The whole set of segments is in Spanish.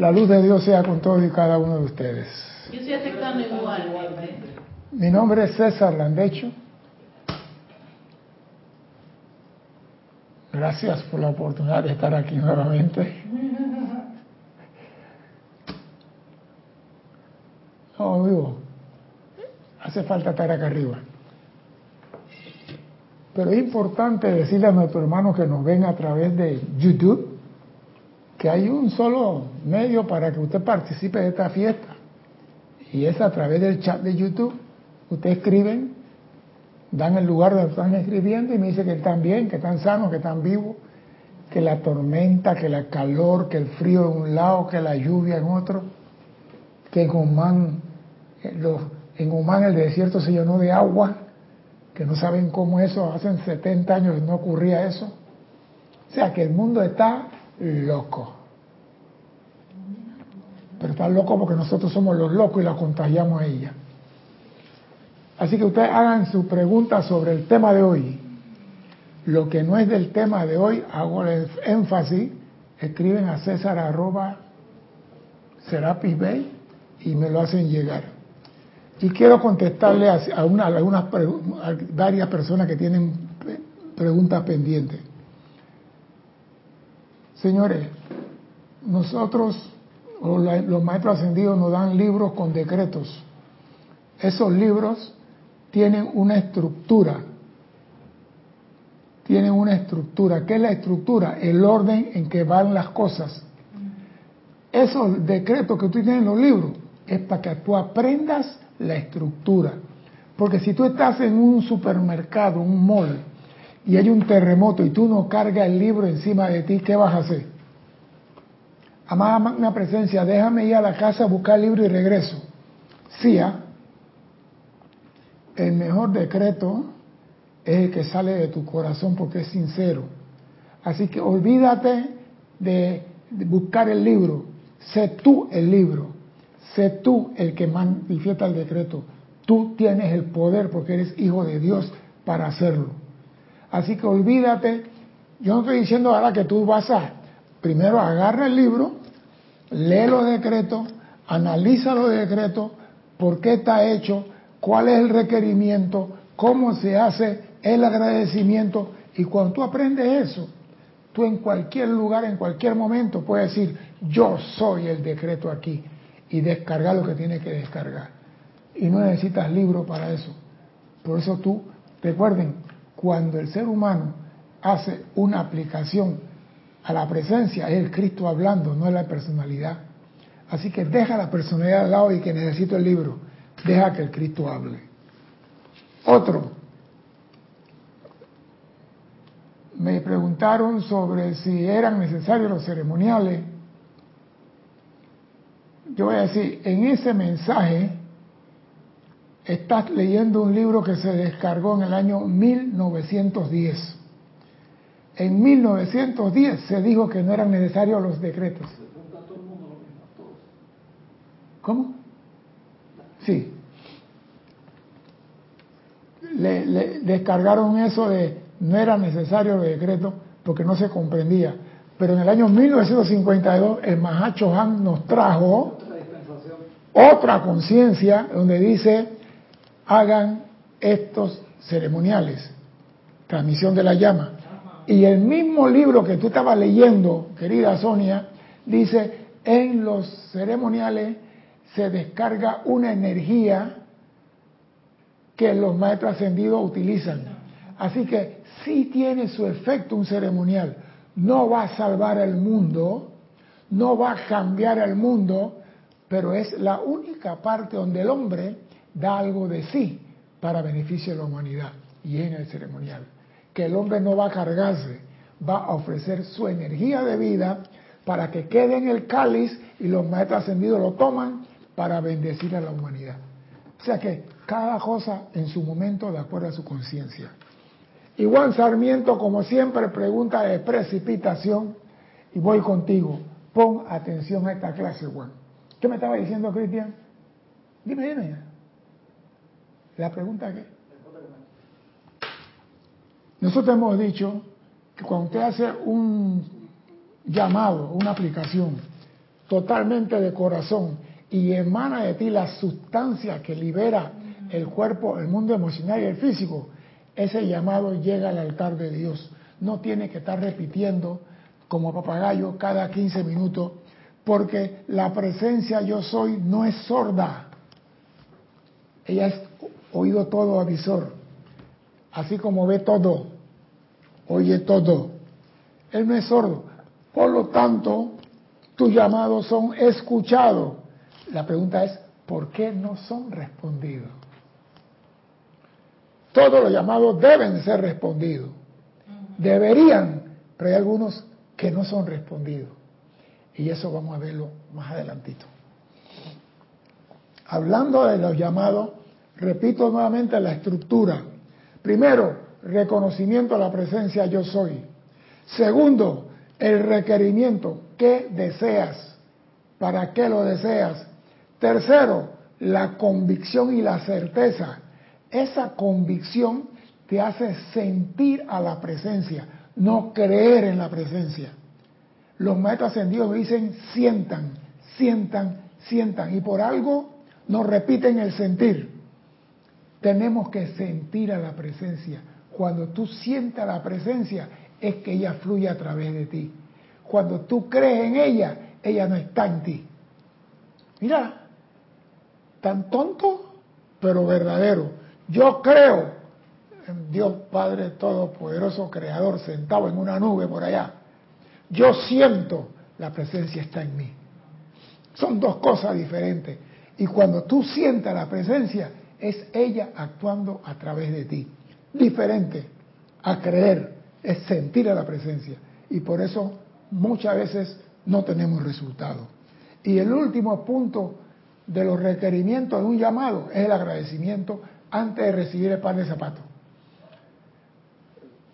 La luz de Dios sea con todos y cada uno de ustedes. Yo estoy aceptando igualmente. Mi nombre es César Landecho. Gracias por la oportunidad de estar aquí nuevamente. No, digo, hace falta estar acá arriba. Pero es importante decirle a nuestros hermanos que nos ven a través de YouTube que hay un solo medio para que usted participe de esta fiesta. Y es a través del chat de YouTube. Ustedes escriben, dan el lugar donde están escribiendo y me dicen que están bien, que están sanos, que están vivos, que la tormenta, que la calor, que el frío en un lado, que la lluvia en otro, que en Oman, en Oman el desierto se llenó de agua que no saben cómo eso, hace 70 años no ocurría eso. O sea que el mundo está loco. Pero está loco porque nosotros somos los locos y la contagiamos a ella. Así que ustedes hagan su pregunta sobre el tema de hoy. Lo que no es del tema de hoy, hago el énfasis, escriben a César arroba Serapis Bay y me lo hacen llegar. Y quiero contestarle a, una, algunas varias personas que tienen preguntas pendientes. Señores, nosotros, los maestros ascendidos, nos dan libros con decretos. Esos libros tienen una estructura. Tienen una estructura. ¿Qué es la estructura? El orden en que van las cosas. Esos decretos que tú tienes en los libros es para que tú aprendas la estructura. Porque si tú estás en un supermercado, un mall, y hay un terremoto y tú no cargas el libro encima de ti, ¿qué vas a hacer? Amada magna presencia, déjame ir a la casa a buscar el libro y regreso. Sí, ¿ah? el mejor decreto es el que sale de tu corazón porque es sincero. Así que olvídate de buscar el libro, sé tú el libro. Sé tú el que manifiesta el decreto. Tú tienes el poder porque eres hijo de Dios para hacerlo. Así que olvídate. Yo no estoy diciendo ahora que tú vas a, primero agarra el libro, lee los decretos, analiza los decretos, por qué está hecho, cuál es el requerimiento, cómo se hace el agradecimiento. Y cuando tú aprendes eso, tú en cualquier lugar, en cualquier momento puedes decir, yo soy el decreto aquí y descargar lo que tiene que descargar. Y no necesitas libro para eso. Por eso tú, recuerden, cuando el ser humano hace una aplicación a la presencia, es el Cristo hablando, no es la personalidad. Así que deja la personalidad al lado y que necesito el libro. Deja que el Cristo hable. Otro. Me preguntaron sobre si eran necesarios los ceremoniales yo voy a decir, en ese mensaje estás leyendo un libro que se descargó en el año 1910. En 1910 se dijo que no eran necesarios los decretos. ¿Cómo? Sí. Le, descargaron eso de no era necesario los decretos porque no se comprendía. Pero en el año 1952 el Mahacho Han nos trajo otra conciencia donde dice hagan estos ceremoniales, transmisión de la llama. Y el mismo libro que tú estabas leyendo, querida Sonia, dice, en los ceremoniales se descarga una energía que los maestros ascendidos utilizan. Así que sí tiene su efecto un ceremonial. No va a salvar el mundo, no va a cambiar el mundo, pero es la única parte donde el hombre da algo de sí para beneficio de la humanidad y en el ceremonial. Que el hombre no va a cargarse, va a ofrecer su energía de vida para que quede en el cáliz y los maestros ascendidos lo toman para bendecir a la humanidad. O sea que cada cosa en su momento de acuerdo a su conciencia. Y Juan Sarmiento, como siempre, pregunta de precipitación y voy contigo. Pon atención a esta clase, Juan. ¿Qué me estaba diciendo Cristian? Dime, dime. La pregunta que... Nosotros hemos dicho que cuando usted hace un llamado, una aplicación totalmente de corazón y emana de ti la sustancia que libera el cuerpo, el mundo emocional y el físico, ese llamado llega al altar de Dios. No tiene que estar repitiendo como papagayo cada 15 minutos, porque la presencia yo soy no es sorda. Ella es oído todo avisor, así como ve todo, oye todo. Él no es sordo. Por lo tanto, tus llamados son escuchados. La pregunta es, ¿por qué no son respondidos? Todos los llamados deben ser respondidos. Deberían, pero hay algunos que no son respondidos. Y eso vamos a verlo más adelantito. Hablando de los llamados, repito nuevamente la estructura. Primero, reconocimiento a la presencia yo soy. Segundo, el requerimiento. ¿Qué deseas? ¿Para qué lo deseas? Tercero, la convicción y la certeza. Esa convicción te hace sentir a la presencia, no creer en la presencia. Los maestros ascendidos dicen sientan, sientan, sientan. Y por algo nos repiten el sentir. Tenemos que sentir a la presencia. Cuando tú sientas la presencia, es que ella fluye a través de ti. Cuando tú crees en ella, ella no está en ti. Mira, tan tonto, pero verdadero. Yo creo en Dios Padre Todopoderoso, Creador, sentado en una nube por allá. Yo siento la presencia está en mí. Son dos cosas diferentes. Y cuando tú sientas la presencia, es ella actuando a través de ti. Diferente a creer, es sentir a la presencia. Y por eso muchas veces no tenemos resultado. Y el último punto de los requerimientos de un llamado es el agradecimiento antes de recibir el par de zapatos.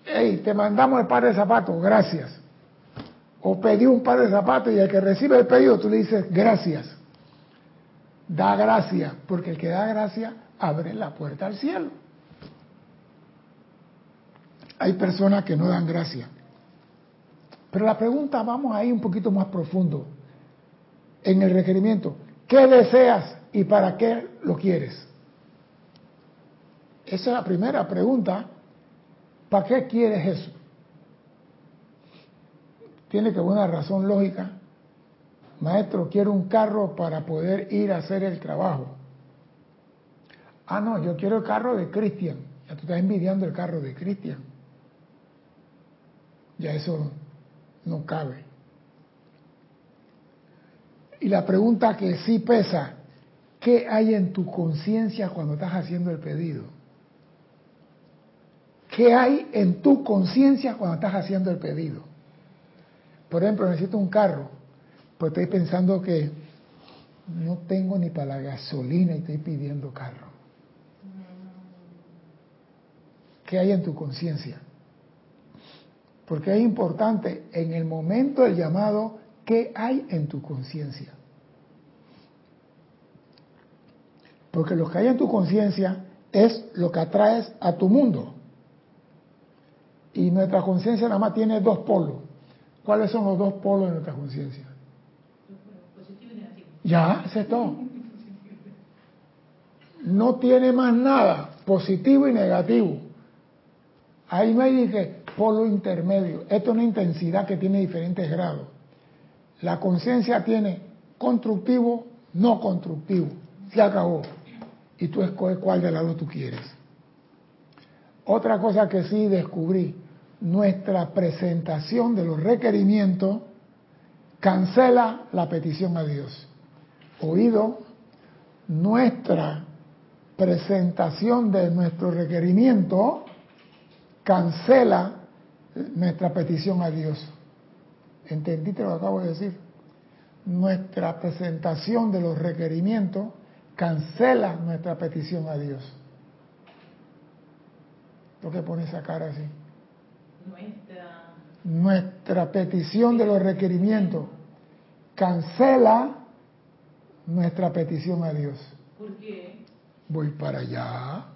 Hey, te mandamos el par de zapatos, gracias. O pedí un par de zapatos y el que recibe el pedido tú le dices gracias. Da gracias, porque el que da gracias abre la puerta al cielo. Hay personas que no dan gracias. Pero la pregunta, vamos ahí un poquito más profundo en el requerimiento. ¿Qué deseas y para qué lo quieres? Esa es la primera pregunta. ¿Para qué quieres eso? Tiene que haber una razón lógica. Maestro, quiero un carro para poder ir a hacer el trabajo. Ah, no, yo quiero el carro de Cristian. Ya tú estás envidiando el carro de Cristian. Ya eso no cabe. Y la pregunta que sí pesa, ¿qué hay en tu conciencia cuando estás haciendo el pedido? ¿Qué hay en tu conciencia cuando estás haciendo el pedido? Por ejemplo, necesito un carro, pues estoy pensando que no tengo ni para la gasolina y estoy pidiendo carro. ¿Qué hay en tu conciencia? Porque es importante en el momento del llamado, ¿qué hay en tu conciencia? Porque lo que hay en tu conciencia es lo que atraes a tu mundo. Y nuestra conciencia nada más tiene dos polos. ¿Cuáles son los dos polos de nuestra conciencia? Positivo y negativo. Ya, ese es todo. No tiene más nada, positivo y negativo. Ahí hay dije, polo intermedio. Esto es una intensidad que tiene diferentes grados. La conciencia tiene constructivo, no constructivo. Se acabó. Y tú escoges cuál de lado tú quieres. Otra cosa que sí descubrí, nuestra presentación de los requerimientos cancela la petición a Dios. Oído, nuestra presentación de nuestro requerimiento cancela nuestra petición a Dios. ¿Entendiste lo que acabo de decir? Nuestra presentación de los requerimientos cancela nuestra petición a Dios. ¿Por qué pone esa cara así? Nuestra... Nuestra petición de los requerimientos cancela nuestra petición a Dios. ¿Por qué? Voy para allá.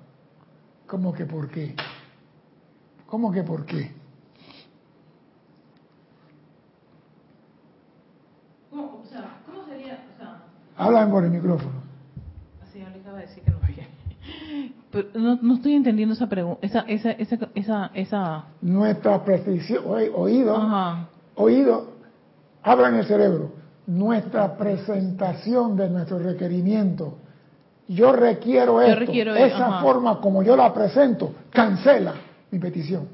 ¿Cómo que por qué? ¿Cómo que por qué? ¿Cómo, o sea, ¿cómo Hablan por el micrófono. Sí, ahorita acaba de decir que no. Pero no, no estoy entendiendo esa pregunta, esa, esa, esa, esa, esa... Nuestra precisión, oí- oído, Ajá. oído, habla en el cerebro. Nuestra presentación de nuestro requerimiento. Yo requiero Yo esto. requiero- Esa ajá. forma como yo la presento cancela mi petición.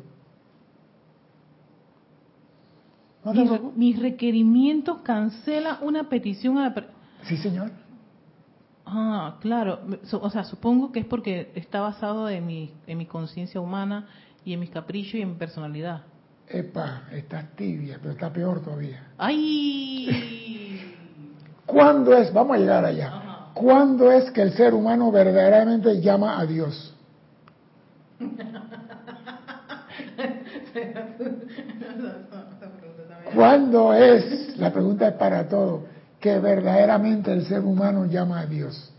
¿No te Mis, requerimientos cancela una petición a la... per- Sí, señor. Ah, claro. O sea, supongo que es porque está basado en mi, en mi conciencia humana y en mis caprichos y en mi personalidad. Epa, está tibia, pero está peor todavía. ¡Ay! ¿Cuándo es? Vamos a llegar allá. Ajá. ¿Cuándo es que el ser humano verdaderamente llama a Dios? ¿Cuándo es? La pregunta es para todo. Que verdaderamente el ser humano llama a Dios.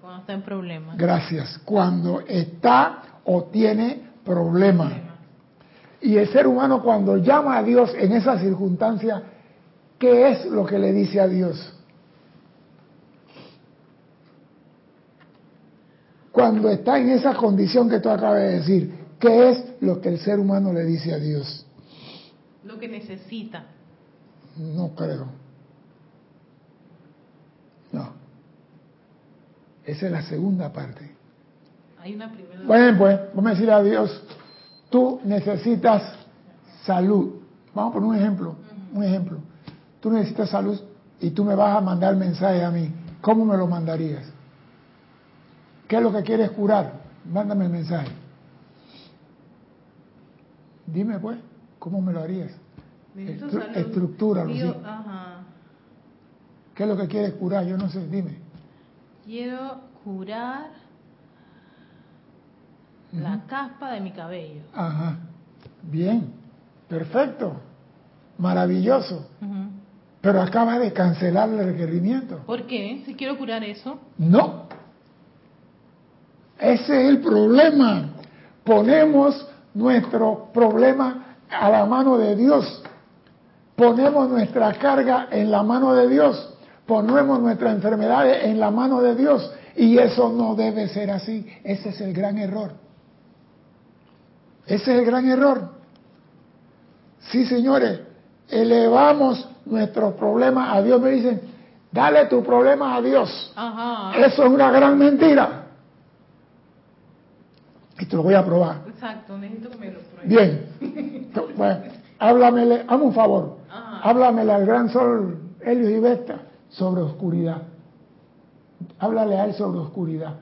Cuando está en problemas. Gracias. Cuando está o tiene problema. Y el ser humano cuando llama a Dios en esa circunstancia, ¿qué es lo que le dice a Dios? Cuando está en esa condición que tú acabas de decir, ¿qué es lo que el ser humano le dice a Dios? Lo que necesita. No creo. No. Esa es la segunda parte. Hay una primera... Bueno, pues, vamos a decirle a Dios, tú necesitas salud. Vamos a poner un ejemplo, un ejemplo. Tú necesitas salud y tú me vas a mandar mensaje a mí. ¿Cómo me lo mandarías? ¿Qué es lo que quieres curar? Mándame el mensaje. Dime pues, ¿cómo me lo harías? Necesito Estru- salud. estructúralo, Dios, sí. Ajá. ¿Qué es lo que quieres curar? Yo no sé, dime. Quiero curar la caspa de mi cabello. Ajá. Bien, perfecto, maravilloso. Pero acaba de cancelar el requerimiento. ¿Por qué? Si quiero curar eso. No. Ese es el problema. Ponemos nuestro problema a la mano de Dios. Ponemos nuestra carga en la mano de Dios. Ponemos nuestras enfermedades en la mano de Dios. Y eso no debe ser así. Ese es el gran error. Ese es el gran error. Sí, señores, elevamos nuestros problemas a Dios. Me dicen, dale tu problema a Dios. Ajá. Eso es una gran mentira. Y te lo voy a probar. Exacto, necesito que me lo pruebe. Bien. Bueno, háblamele, hazme un favor. Ajá. Háblamele al gran sol Helios y Vesta sobre oscuridad. Háblale a él sobre oscuridad.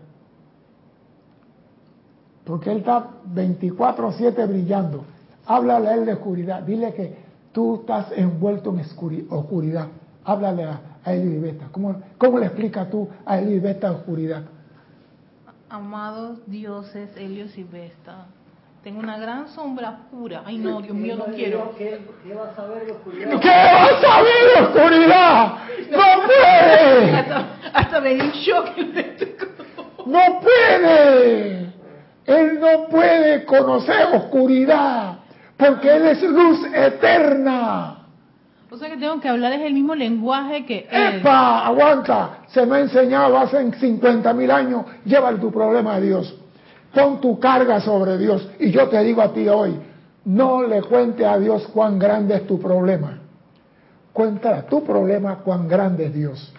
Porque él está 24-7 brillando. Háblale a él de oscuridad. Dile que tú estás envuelto en oscuri- oscuridad. Háblale a, a Helios y Vesta. ¿Cómo, ¿Cómo le explicas tú a Helios y Vesta oscuridad? Amados dioses, Helios y Vesta, tengo una gran sombra oscura. Ay, no, Dios mío, no quiero. ¿Qué, qué vas a ver de oscuridad? ¿Qué vas a ver de oscuridad? ¡No puede! Hasta, hasta me dio un shock. ¡No puede! Él no puede conocer oscuridad, porque Él es luz eterna. O sea que tengo que hablar es el mismo lenguaje que él. ¡Epa! Aguanta. Se me ha enseñado hace 50 mil años. Llévale tu problema a Dios. Pon tu carga sobre Dios. Y yo te digo a ti hoy, no le cuente a Dios cuán grande es tu problema. Cuéntale a tu problema cuán grande es Dios.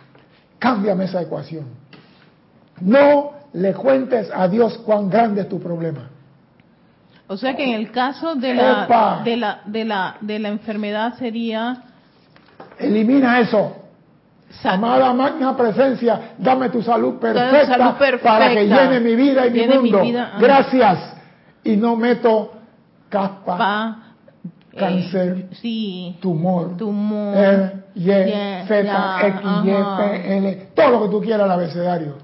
Cámbiame esa ecuación. No le cuentes a Dios cuán grande es tu problema. O sea que en el caso de la de la de la de la enfermedad sería Elimina eso. Amada magna presencia, dame tu salud perfecta, salud perfecta. para que llene mi vida y mi mundo. vida. Gracias. Y no meto caspa, pa, eh, Cáncer. sí, tumor, tumor, E, Y, Yeah, Z, X, Y. P, L, todo lo que tú quieras al abecedario.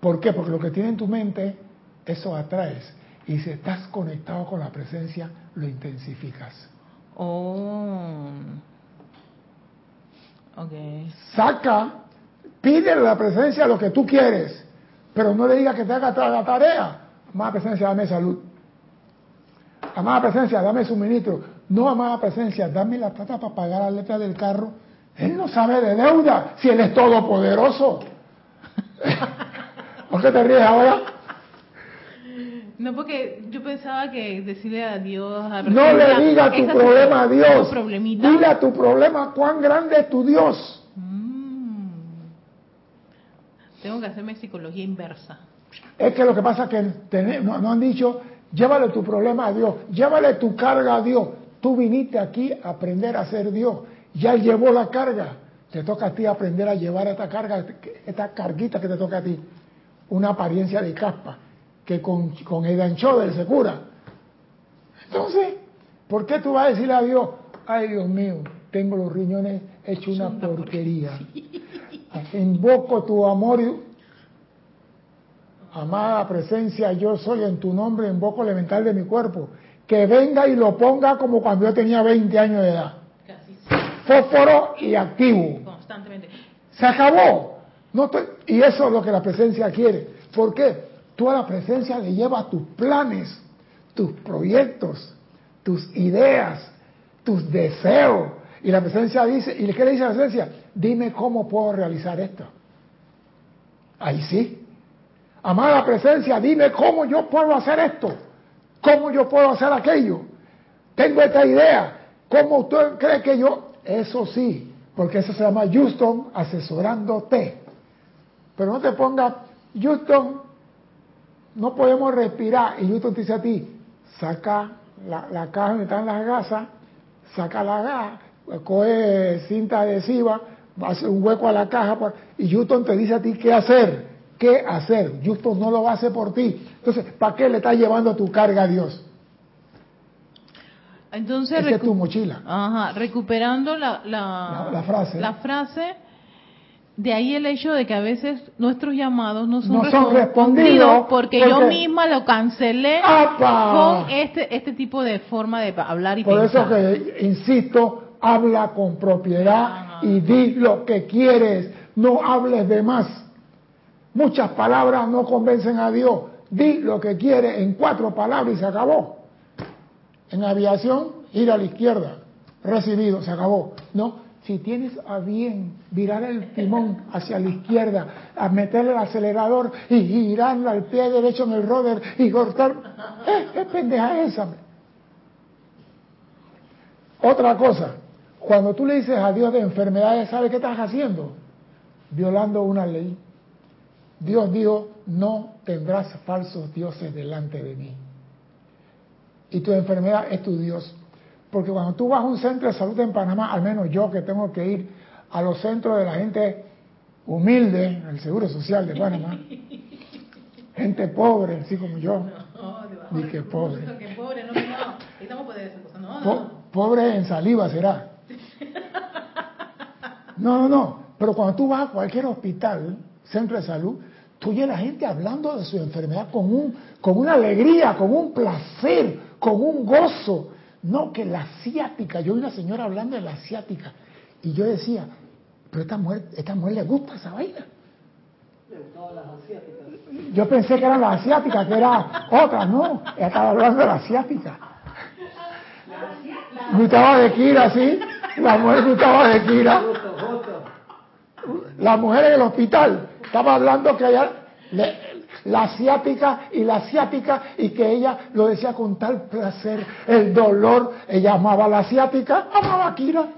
¿Por qué? Porque lo que tiene en tu mente, eso atraes. Y si estás conectado con la presencia, lo intensificas. Oh. Okay. Saca, pídele la presencia lo que tú quieres, pero no le digas que te haga toda la tarea. Amada presencia, dame salud. Amada presencia, dame suministro. No, amada presencia, dame la plata para pagar la letra del carro Él no sabe de deuda si Él es todopoderoso. ¿Por qué te ríes ahora? No, porque yo pensaba que decirle a Dios... A no le diga tu problema a Dios. Dile a tu problema cuán grande es tu Dios. Mm. Tengo que hacerme psicología inversa. Es que lo que pasa es que no han dicho, llévale tu problema a Dios, llévale tu carga a Dios. Tú viniste aquí a aprender a ser Dios. Ya llevó la carga. Te toca a ti aprender a llevar esta carga, esta carguita que te toca a ti. Una apariencia de caspa que con, con el anchover se cura. Entonces, ¿por qué tú vas a decirle a Dios, ay Dios mío, tengo los riñones hechos una porquería? Invoco tu amor amada presencia, yo soy en tu nombre, invoco elemental de mi cuerpo, que venga y lo ponga como cuando yo tenía 20 años de edad. Fósforo y activo. Constantemente. Se acabó. No y eso es lo que la presencia quiere. ¿Por qué? Tú a la presencia le llevas tus planes, tus proyectos, tus ideas, tus deseos. Y la presencia dice, ¿y qué le dice la presencia? Dime cómo puedo realizar esto. Ahí sí. Amada presencia, dime cómo yo puedo hacer esto. ¿Cómo yo puedo hacer aquello? Tengo esta idea. ¿Cómo usted cree que yo? Eso sí, porque eso se llama Houston asesorándote. Pero no te ponga, Houston, no podemos respirar. Y Houston te dice a ti, saca la, caja donde están las gasas, saca la gas, coge cinta adhesiva, hace un hueco a la caja, y Houston te dice a ti qué hacer, qué hacer. Houston no lo va a hacer por ti. Entonces, ¿para qué le estás llevando tu carga a Dios? Entonces, es tu mochila. Ajá, recuperando la, la, frase. La frase de ahí el hecho de que a veces nuestros llamados no son, respondidos porque, yo misma lo cancelé con este este tipo de forma de hablar y pensar. Por eso que insisto, habla con propiedad y di lo que quieres, no hables de más. Muchas palabras no convencen a Dios. Di lo que quieres en cuatro palabras y se acabó. En aviación, ir a la izquierda. Recibido, se acabó. No, si tienes a bien virar el timón hacia la izquierda, a meterle el acelerador y girarlo al pie derecho en el roder y cortar, eh, ¿qué pendeja esa? Otra cosa, cuando tú le dices a Dios de enfermedades, ¿sabe qué estás haciendo? Violando una ley. Dios dijo, no tendrás falsos dioses delante de mí. Y tu enfermedad es tu Dios. Porque cuando tú vas a un centro de salud en Panamá, al menos yo que tengo que ir a los centros de la gente humilde, el Seguro Social de Panamá, gente pobre, así como yo, ni que pobre. pobre en saliva será. No, no, no. Pero cuando tú vas a cualquier hospital, centro de salud, tú oyes a la gente hablando de su enfermedad con, un, con una alegría, con un placer, con un gozo. No, que la asiática, yo vi una señora hablando de la asiática y yo decía, pero esta mujer, esta mujer le gusta esa vaina. Yo pensé que eran las asiáticas, que era otra, no, ella estaba hablando de la asiática. Gustaba de Kira, sí, la mujer gustaba de Kira. La mujer en el hospital estaba hablando que ella, la asiática y la asiática y que ella lo decía con tal placer, el dolor, ella amaba a la asiática, amaba a Kira.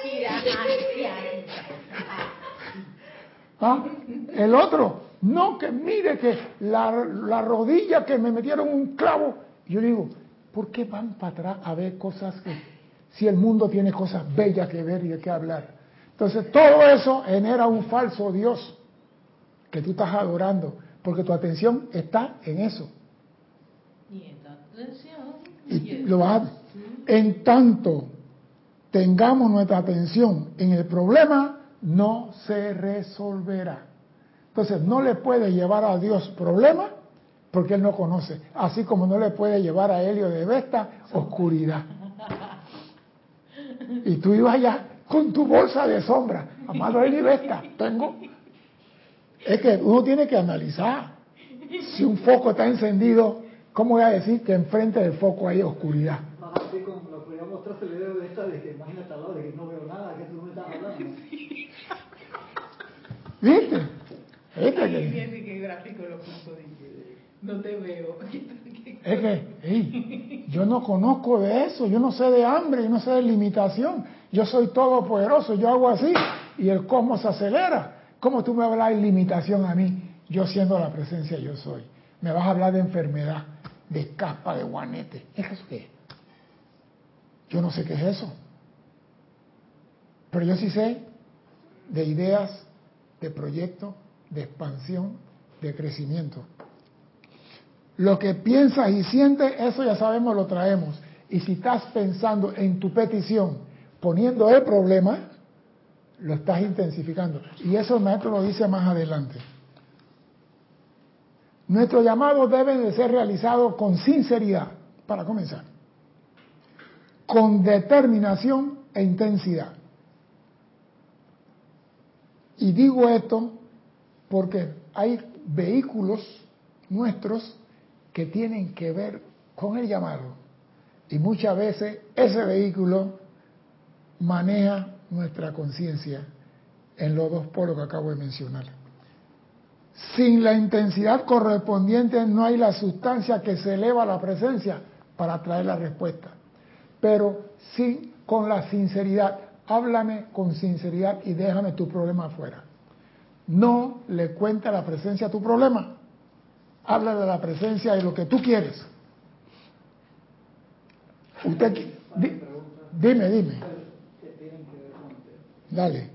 ¿Ah? El otro, no, que mire que la, la rodilla que me metieron un clavo. Yo digo, ¿por qué van para atrás a ver cosas que, si el mundo tiene cosas bellas que ver y de qué hablar? Entonces todo eso genera un falso Dios que tú estás adorando, porque tu atención está en eso. Y lo vas en tanto tengamos nuestra atención en el problema, no se resolverá. Entonces, no le puede llevar a Dios problema porque Él no conoce. Así como no le puede llevar a Helio de Vesta oscuridad. Y tú ibas allá con tu bolsa de sombra. Amado Helio Vesta, tengo es que uno tiene que analizar. Si un foco está encendido, ¿cómo voy a decir que enfrente del foco hay oscuridad? Así como nos podía mostrarse el video de esta, de que imagínate al lado, de que no veo nada, que tú me estás hablando. ¿Viste? ¿Viste no te veo. Es que hey, yo no conozco de eso, yo no sé de hambre, yo no sé de limitación, yo soy todopoderoso, yo hago así y el cosmos se acelera. ¿Cómo tú me hablas de limitación a mí, yo siendo la presencia yo soy? Me vas a hablar de enfermedad, de capa, de guanete. ¿Es eso qué? Yo no sé qué es eso. Pero yo sí sé de ideas, de proyectos, de expansión, de crecimiento. Lo que piensas y sientes, eso ya sabemos, lo traemos. Y si estás pensando en tu petición, poniendo el problema, lo estás intensificando. Y eso el maestro lo dice más adelante. Nuestro llamado debe de ser realizado con sinceridad, para comenzar, con determinación e intensidad. Y digo esto porque hay vehículos nuestros que tienen que ver con el llamado. Y muchas veces ese vehículo maneja nuestra conciencia en los dos polos que acabo de mencionar. Sin la intensidad correspondiente no hay la sustancia que se eleva a la presencia para traer la respuesta. Pero sí con la sinceridad, háblame con sinceridad y déjame tu problema afuera. No le cuenta la presencia tu problema. Habla de la presencia de lo que tú quieres. Usted, di- dime, dime. Dale.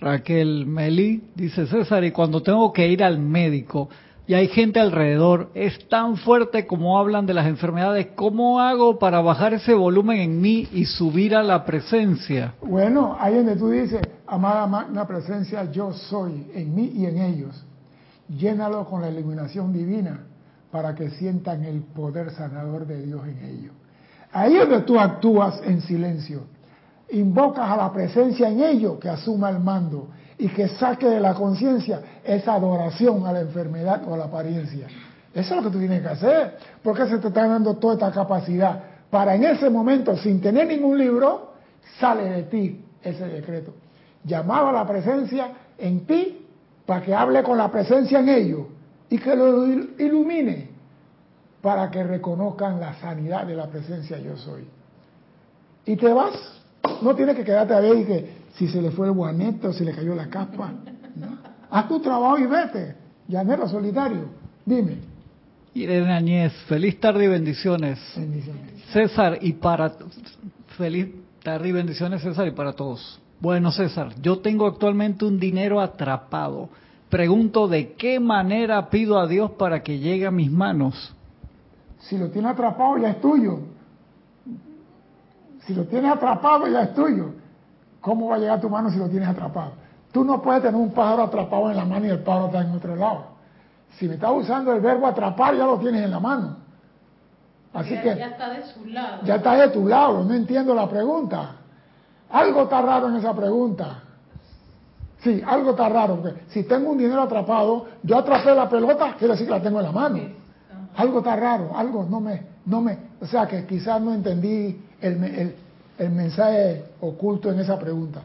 Raquel Meli dice César, y cuando tengo que ir al médico y hay gente alrededor, es tan fuerte como hablan de las enfermedades, ¿cómo hago para bajar ese volumen en mí y subir a la presencia? Bueno, ahí donde tú dices, amada magna presencia, yo soy en mí y en ellos. Llénalo con la iluminación divina para que sientan el poder sanador de Dios en ellos. Ahí es donde tú actúas en silencio. Invocas a la presencia en ellos que asuma el mando y que saque de la conciencia esa adoración a la enfermedad o a la apariencia. Eso es lo que tú tienes que hacer. Porque se te está dando toda esta capacidad para en ese momento, sin tener ningún libro, sale de ti ese decreto. Llamado a la presencia en ti para que hable con la presencia en ellos y que lo il- ilumine para que reconozcan la sanidad de la presencia yo soy. Y te vas, no tienes que quedarte a ver y que si se le fue el guanete o se le cayó la capa. ¿no? Haz tu trabajo y vete, llanero solitario. Dime. Irene Añez, feliz tarde y bendiciones. Bendiciones. César, y para... Feliz tarde y bendiciones, César, y para todos. Bueno, César, yo tengo actualmente un dinero atrapado. Pregunto de qué manera pido a Dios para que llegue a mis manos. Si lo tienes atrapado, ya es tuyo. Si lo tienes atrapado, ya es tuyo. ¿Cómo va a llegar a tu mano si lo tienes atrapado? Tú no puedes tener un pájaro atrapado en la mano y el pájaro está en otro lado. Si me estás usando el verbo atrapar, ya lo tienes en la mano. Así ya, que ya está de su lado. ya está de tu lado, no entiendo la pregunta. Algo está raro en esa pregunta. Sí, algo está raro. Porque si tengo un dinero atrapado, yo atrapé la pelota, quiere decir que la tengo en la mano. Algo está raro, algo no me, no me, o sea que quizás no entendí el, me- el- el mensaje oculto en esa pregunta.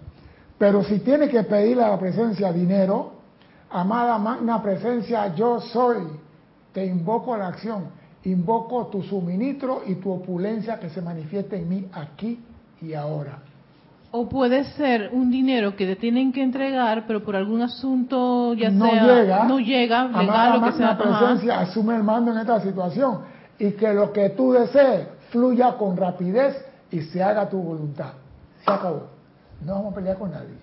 Pero si tiene que pedirle a la presencia dinero, amada magna presencia, yo soy, te invoco a la acción, invoco tu suministro y tu opulencia que se manifieste en mí aquí y ahora. O puede ser un dinero que te tienen que entregar, pero por algún asunto ya no sea llega, no llega, amada legal o que magna sea. ajá. presencia, asume el mando en esta situación y que lo que tú desees fluya con rapidez y se haga tu voluntad. Se acabó. No vamos a pelear con nadie.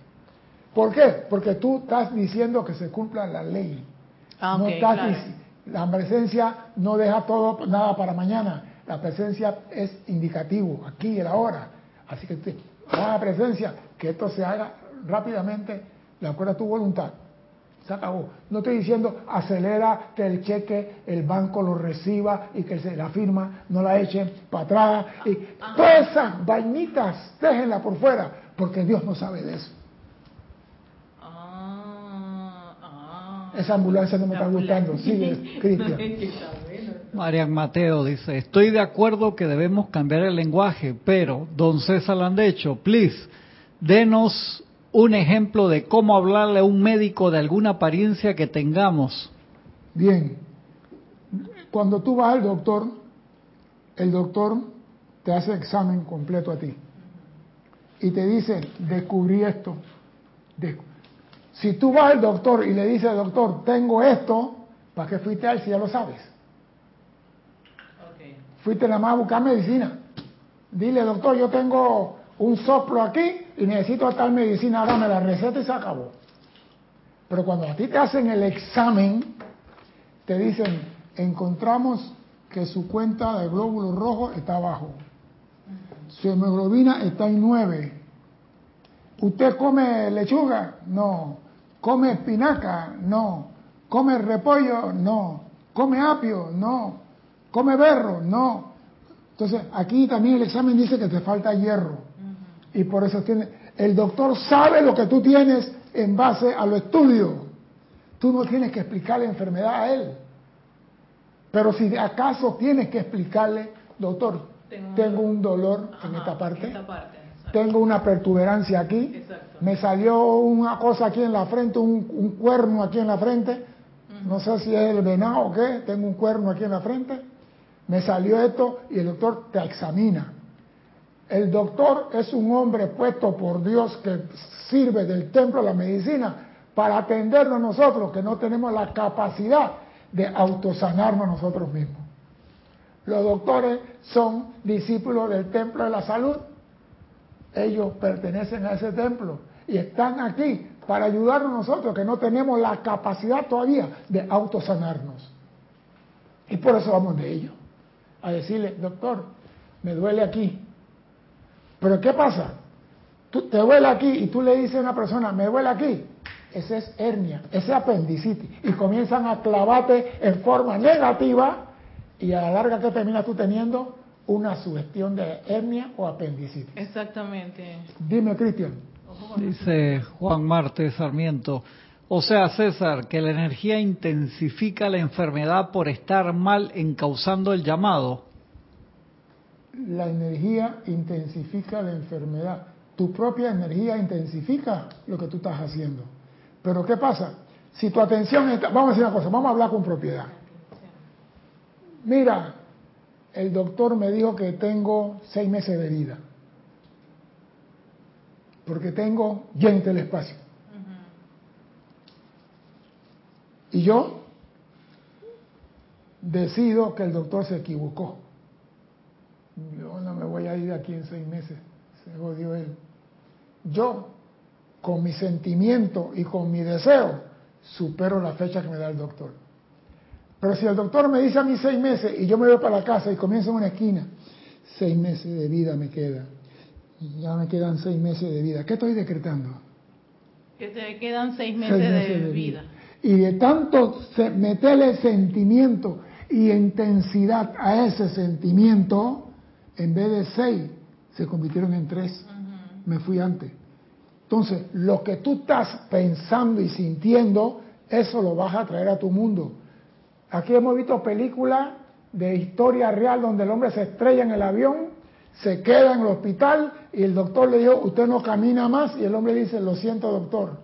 ¿Por qué? Porque tú estás diciendo que se cumpla la ley. Ah, no estás claro. la presencia no deja todo nada para mañana. La presencia es indicativo, aquí y el ahora. Así que te, la presencia, que esto se haga rápidamente de acuerdo a tu voluntad. Se acabó. No estoy diciendo acelera que el cheque el banco lo reciba y que se la firma no la echen para atrás. Y todas esas vainitas, déjenla por fuera, porque Dios no sabe de eso. Ah, ah. Esa ambulancia no me está gustando. Sigue, Cristian. Marian Mateo dice, estoy de acuerdo que debemos cambiar el lenguaje, pero, don César Landecho, please, denos un ejemplo de cómo hablarle a un médico de alguna apariencia que tengamos. Bien, cuando tú vas al doctor, el doctor te hace examen completo a ti y te dice, descubrí esto. Si tú vas al doctor y le dices, doctor, tengo esto, ¿para qué fuiste a él si ya lo sabes? Fuiste nada más a buscar medicina. Dile, doctor, yo tengo un soplo aquí y necesito tal medicina, dame la receta y se acabó. Pero cuando a ti te hacen el examen, te dicen, encontramos que su cuenta de glóbulos rojos está abajo. Su hemoglobina está en 9. ¿Usted come lechuga? No. ¿Come espinaca? No. ¿Come repollo? No. ¿Come apio? No. ¿Come berro? No. Entonces, aquí también el examen dice que te falta hierro. Y por eso tiene, el doctor sabe lo que tú tienes en base a lo estudio. Tú no tienes que explicar la enfermedad a él. Pero si acaso tienes que explicarle, doctor, tengo, un dolor. en esta parte, tengo una pertuberancia aquí, me salió una cosa aquí en la frente, un, cuerno aquí en la frente, no sé si es el venado o qué, tengo un cuerno aquí en la frente, me salió esto y el doctor te examina. El doctor es un hombre puesto por Dios que sirve del templo de la medicina para atendernos a nosotros que no tenemos la capacidad de autosanarnos nosotros mismos. Los doctores son discípulos del templo de la salud. Ellos pertenecen a ese templo y están aquí para ayudarnos a nosotros que no tenemos la capacidad todavía de autosanarnos. Y por eso vamos de ellos. A decirle, doctor, me duele aquí, pero ¿qué pasa? Tú, te duele aquí y tú le dices a una persona, me duele aquí. Ese es hernia, ese es apendicitis. Y comienzan a clavarte en forma negativa y a la larga que terminas tú teniendo una sugestión de hernia o apendicitis. Exactamente. Dime, Cristian. Dice Juan Marte Sarmiento. O sea, César, que la energía intensifica la enfermedad por estar mal encauzando el llamado la energía intensifica la enfermedad. Tu propia energía intensifica lo que tú estás haciendo. Pero ¿qué pasa? Si tu atención está... Vamos a decir una cosa, vamos a hablar con propiedad. Mira, el doctor me dijo que tengo seis meses de vida. Porque tengo lleno el espacio. Y yo decido que el doctor se equivocó yo no me voy a ir aquí en seis meses, se jodió él. Yo, con mi sentimiento y con mi deseo, supero la fecha que me da el doctor. Pero si el doctor me dice a mí seis meses y yo me voy para la casa y comienzo en una esquina, seis meses de vida me queda. Ya me quedan seis meses de vida. ¿Qué estoy decretando? Que te quedan seis meses, de, vida. Y de tanto meterle sentimiento y intensidad a ese sentimiento, en vez de seis, se convirtieron en tres. Me fui antes. Entonces, lo que tú estás pensando y sintiendo, eso lo vas a traer a tu mundo. Aquí hemos visto películas de historia real donde el hombre se estrella en el avión, se queda en el hospital y el doctor le dijo, usted no camina más y el hombre dice, lo siento doctor,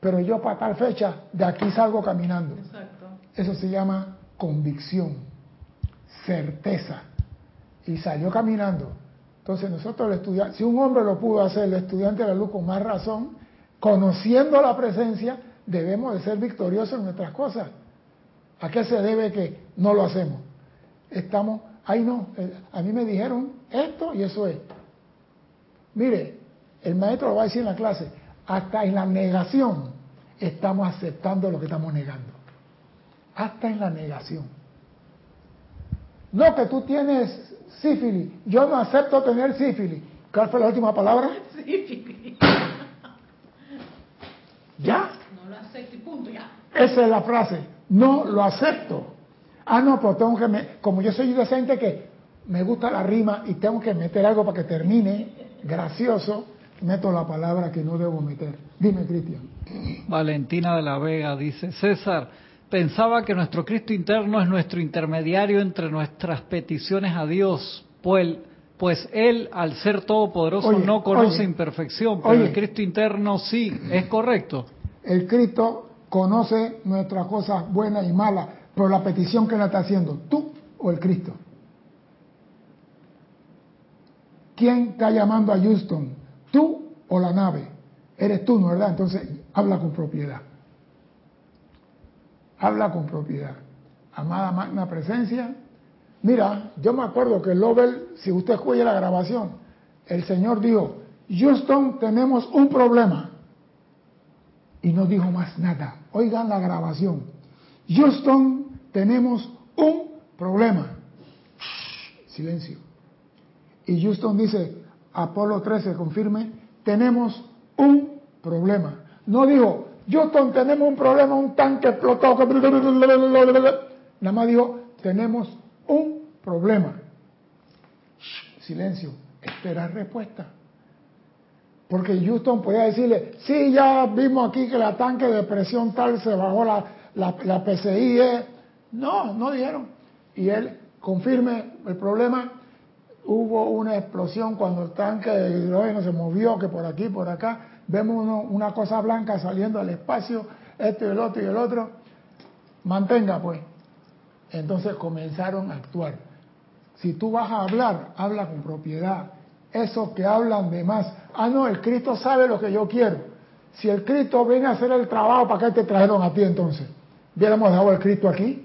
pero yo para tal fecha de aquí salgo caminando. Eso se llama convicción, certeza y salió caminando. Entonces nosotros, el estudiante, si un hombre lo pudo hacer, el estudiante de la luz con más razón, conociendo la presencia, debemos de ser victoriosos en nuestras cosas. ¿A qué se debe que no lo hacemos? Estamos, ahí no, eh, a mí me dijeron esto y eso es. Mire, el maestro lo va a decir en la clase, hasta en la negación estamos aceptando lo que estamos negando. Hasta en la negación. No que tú tienes sífilis. Yo no acepto tener sífilis. ¿Cuál fue la última palabra? Sífilis. ¿Ya? No lo acepto y punto, ya. Esa es la frase. No lo acepto. Ah, no, pues tengo que... Me... Como yo soy docente que me gusta la rima y tengo que meter algo para que termine gracioso, meto la palabra que no debo meter. Dime, Cristian. Valentina de la Vega dice, César, Pensaba que nuestro Cristo interno es nuestro intermediario entre nuestras peticiones a Dios, pues, Pues Él, al ser todopoderoso, Oye, no conoce oye, imperfección, pero oye. el Cristo interno sí, ¿es correcto? El Cristo conoce nuestras cosas buenas y malas, pero la petición que le está haciendo, tú o el Cristo. ¿Quién está llamando a Houston? ¿Tú o la nave? Eres tú, ¿no verdad? Entonces, habla con propiedad. Habla con propiedad. Amada magna presencia. Mira, yo me acuerdo que Lovell, si usted escucha la grabación, el Señor dijo, Houston, tenemos un problema. Y no dijo más nada. Oigan la grabación. Houston, tenemos un problema. Silencio. Y Houston dice, Apolo 13 confirme, tenemos un problema. No dijo, Houston, tenemos un problema, un tanque explotado. que bla, bla, bla, bla, bla, bla, bla". Nada más dijo, tenemos un problema. Silencio. Esperar respuesta. Porque Houston podía decirle, sí, ya vimos aquí que la tanque de presión tal se bajó la, la, la PCI. eh". No, no dijeron. Y él confirme el problema. Hubo una explosión cuando el tanque de hidrógeno se movió, que por aquí, por acá, vemos uno- una cosa blanca saliendo al espacio, esto y el otro y el otro. Mantenga pues. Entonces comenzaron a actuar. Si tú vas a hablar, habla con propiedad. Esos que hablan de más, ah, no, el Cristo sabe lo que yo quiero. Si el Cristo viene a hacer el trabajo, ¿para qué te trajeron a ti entonces? ¿Hubiéramos dejado al Cristo aquí?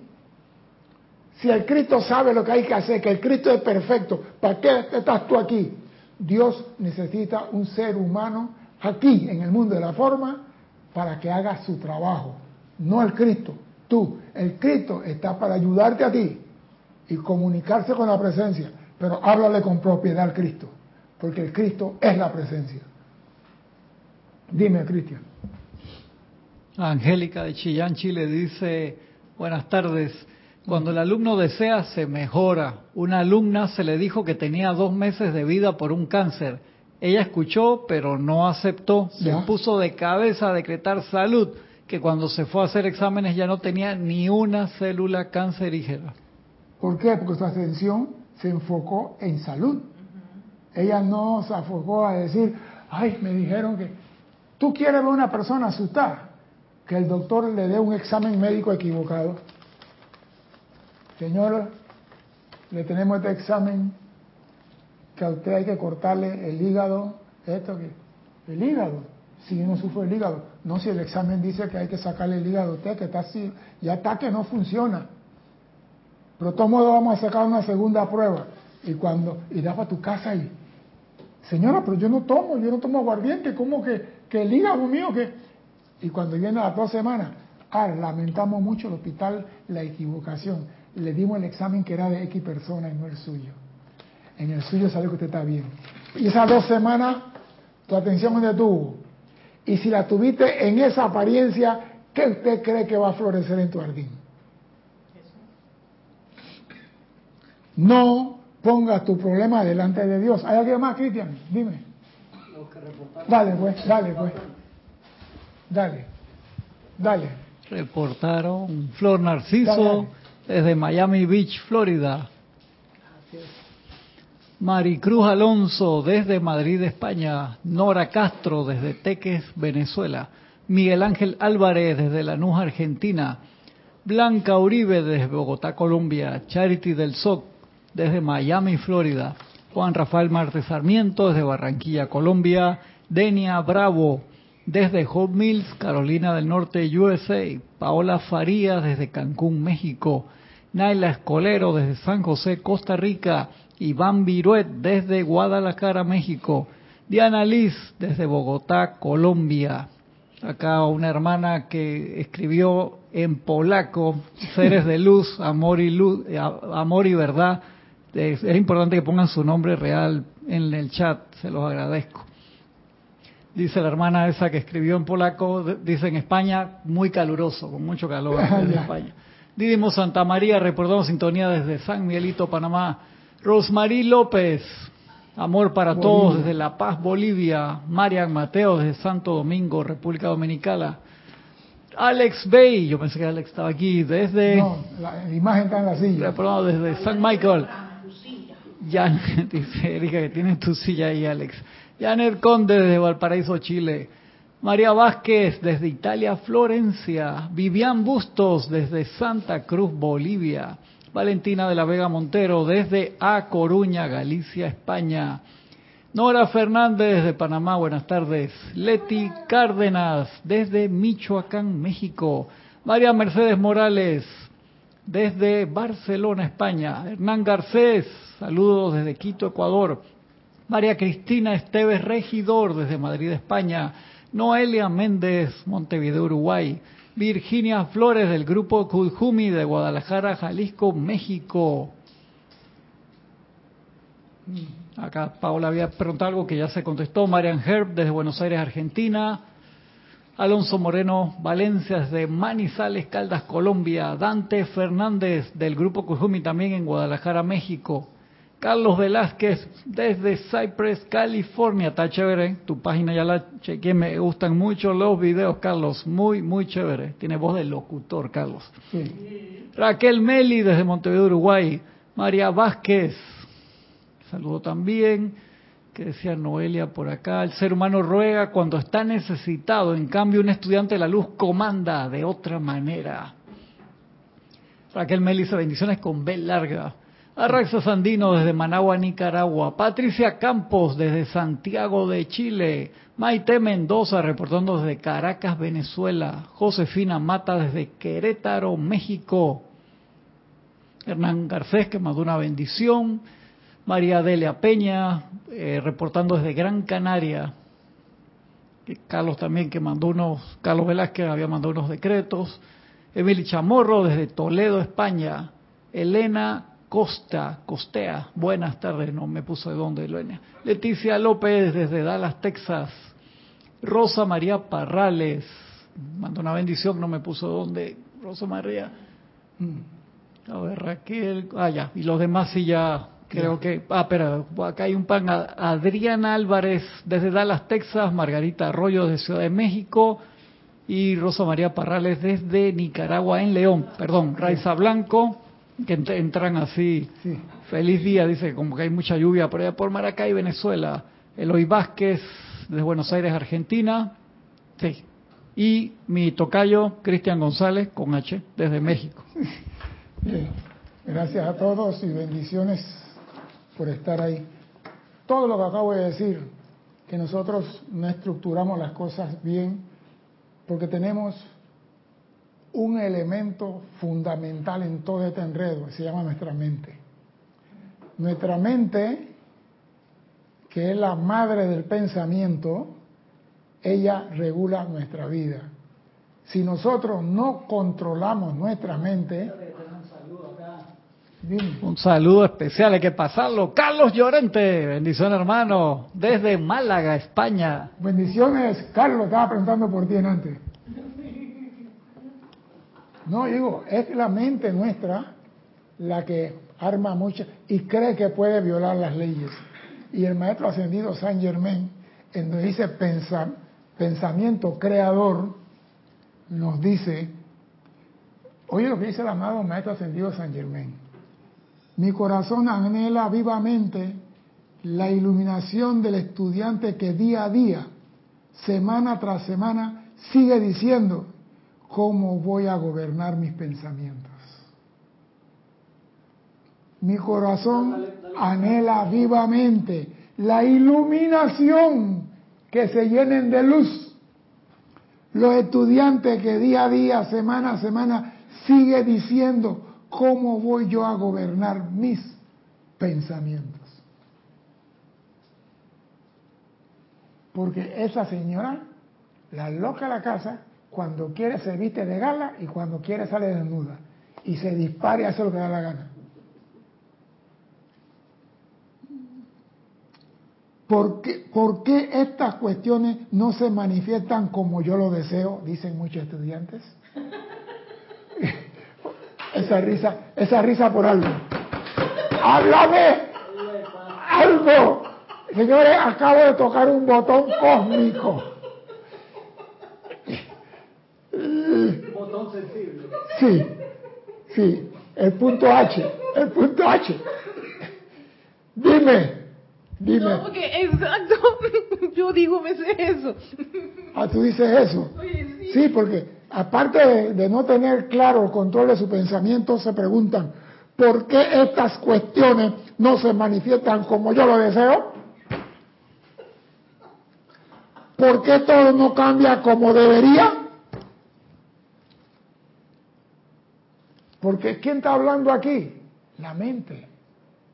Si el Cristo sabe lo que hay que hacer, que el Cristo es perfecto, ¿para qué estás tú aquí? Dios necesita un ser humano aquí, en el mundo de la forma, para que haga su trabajo. No el Cristo, tú. El Cristo está para ayudarte a ti y comunicarse con la presencia, pero háblale con propiedad al Cristo, porque el Cristo es la presencia. Dime, Cristian. Angélica de Chillán, Chile dice, buenas tardes, cuando el alumno desea se mejora. Una alumna se le dijo que tenía dos meses de vida por un cáncer. Ella escuchó, pero no aceptó. Se Ya. puso de cabeza a decretar salud, que cuando se fue a hacer exámenes ya no tenía ni una célula cancerígena. ¿Por qué? Porque su atención se enfocó en salud. Ella no se enfocó a decir, ay, me dijeron que tú quieres ver a una persona asustada, que el doctor le dé un examen médico equivocado. Señora, le tenemos este examen que a usted hay que cortarle el hígado, esto que, el hígado, si no sufre el hígado, no si el examen dice que hay que sacarle el hígado a usted, que está así, ya está que no funciona. Pero de todos modos vamos a sacar una segunda prueba. Y cuando irás para tu casa y, señora, pero yo no tomo, yo no tomo aguardiente, ¿cómo que, que el hígado mío? que Y cuando viene a las dos semanas, ah, lamentamos mucho el hospital la equivocación. Le dimos el examen que era de X persona y no el suyo. En el suyo sale que usted está bien. Y esas dos semanas, tu atención donde tuvo. Y si la tuviste en esa apariencia, ¿qué usted cree que va a florecer en tu jardín? No pongas tu problema delante de Dios. ¿Hay alguien más, Cristian? Dime. Dale, pues, dale, pues. Dale. Dale. Reportaron Flor Narciso Dale, desde Miami Beach, Florida. Maricruz Alonso desde Madrid, España. Nora Castro desde Teques, Venezuela. Miguel Ángel Álvarez desde Lanús, Argentina. Blanca Uribe desde Bogotá, Colombia. Charity del SOC desde Miami, Florida. Juan Rafael Martes Sarmiento desde Barranquilla, Colombia. Denia Bravo desde Hot Mills, Carolina del Norte, USA. Paola Farías desde Cancún, México. Naila Escolero desde San José, Costa Rica. Iván Viruet desde Guadalajara, México. Diana Liz desde Bogotá, Colombia. Acá una hermana que escribió en polaco, seres de luz, amor y luz, amor y verdad. Es, es importante que pongan su nombre real en el chat, se los agradezco. Dice la hermana esa que escribió en polaco, dice en España, muy caluroso, con mucho calor desde Ya. España. Didimo Santa María, reportamos sintonía desde San Miguelito, Panamá. Rosmarí López, amor para Bolivia. todos desde La Paz, Bolivia. Marian Mateo desde Santo Domingo, República Dominicana. Alex Bay, yo pensé que Alex estaba aquí, desde, No, la, imagen está en la silla. reportamos desde San Michael. Janet, dice Erika que tiene tu silla ahí, Alex. Janet Conde desde Valparaíso, Chile. María Vázquez desde Italia, Florencia. Vivian Bustos desde Santa Cruz, Bolivia. Valentina de la Vega Montero desde A Coruña, Galicia, España. Nora Fernández de Panamá, buenas tardes. Leti Cárdenas desde Michoacán, México. María Mercedes Morales desde Barcelona, España. Hernán Garcés, saludos desde Quito, Ecuador. María Cristina Esteves Regidor desde Madrid, España. Noelia Méndez, Montevideo, Uruguay. Virginia Flores del grupo Kujumi de Guadalajara, Jalisco, México. Acá Paola había preguntado algo que ya se contestó. Marian Herb desde Buenos Aires, Argentina. Alonso Moreno Valencia desde Manizales, Caldas, Colombia. Dante Fernández del grupo Kujumi también en Guadalajara, México. Carlos Velázquez desde Cypress, California. Está chévere. Tu página ya la chequeé. Me gustan mucho los videos, Carlos. Muy, muy chévere. Tiene voz de locutor, Carlos. Sí. Raquel Meli desde Montevideo, Uruguay. María Vázquez. Saludo también. Que decía Noelia por acá. El ser humano ruega cuando está necesitado. En cambio, un estudiante de la luz comanda de otra manera. Raquel Meli dice bendiciones con B larga. Arraxa Sandino desde Managua, Nicaragua. Patricia Campos desde Santiago de Chile. Maite Mendoza reportando desde Caracas, Venezuela. Josefina Mata desde Querétaro, México. Hernán Garcés que mandó una bendición. María Delia Peña eh, reportando desde Gran Canaria. Carlos también que mandó unos, Carlos Velázquez había mandado unos decretos. Emily Chamorro desde Toledo, España. Elena Costa, Costea, buenas tardes, no me puso de dónde, Elena. Leticia López desde Dallas, Texas. Rosa María Parrales, mandó una bendición, no me puso de dónde. Rosa María. A ver, Raquel, ah, ya, y los demás sí ya creo que, ah, pero acá hay un pan, Adriana Álvarez desde Dallas, Texas, Margarita Arroyo desde Ciudad de México y Rosa María Parrales desde Nicaragua en León, perdón, Raiza Blanco, que entran así. Sí. Feliz día, dice, como que hay mucha lluvia por allá por Maracay, Venezuela. Eloy Vázquez, desde Buenos Aires, Argentina. Sí. Y mi tocayo, Cristian González, con H, desde México. Bien. Gracias a todos y bendiciones por estar ahí. Todo lo que acabo de decir, que nosotros no estructuramos las cosas bien, porque tenemos un elemento fundamental en todo este enredo, se llama nuestra mente. Nuestra mente, que es la madre del pensamiento, ella regula nuestra vida. Si nosotros no controlamos nuestra mente, dime. Un saludo especial, hay que pasarlo. Carlos Llorente, bendición hermano, desde Málaga, España. bendiciones, Carlos, estaba preguntando por ti en antes. No, digo, es la mente nuestra la que arma muchas y cree que puede violar las leyes. Y el maestro ascendido Saint Germain, en donde dice pensa- pensamiento creador, nos dice, oye lo que dice el amado maestro ascendido Saint Germain, mi corazón anhela vivamente la iluminación del estudiante que día a día, semana tras semana, sigue diciendo, ¿cómo voy a gobernar mis pensamientos? Mi corazón anhela vivamente la iluminación que se llenen de luz. Los estudiantes que día a día, semana a semana, sigue diciendo, ¿cómo voy yo a gobernar mis pensamientos? Porque esa señora, la loca de la casa, cuando quiere se viste de gala y cuando quiere sale desnuda. Y se dispara y hace lo que da la gana. ¿Por qué, por qué estas cuestiones no se manifiestan como yo lo deseo? Dicen muchos estudiantes. esa risa, esa risa por algo. ¡Háblame! ¡Algo! Señores, acabo de tocar un botón cósmico. Botón sensible. Sí, sí, el punto H, el punto H. Dime, dime. No, porque exacto, yo digo a veces eso. Ah, tú dices eso. Oye, sí. Sí, porque aparte de, de no tener claro el control de su pensamiento, se preguntan, ¿por qué estas cuestiones no se manifiestan como yo lo deseo? ¿Por qué todo no cambia como debería? Porque ¿quién está hablando aquí? La mente.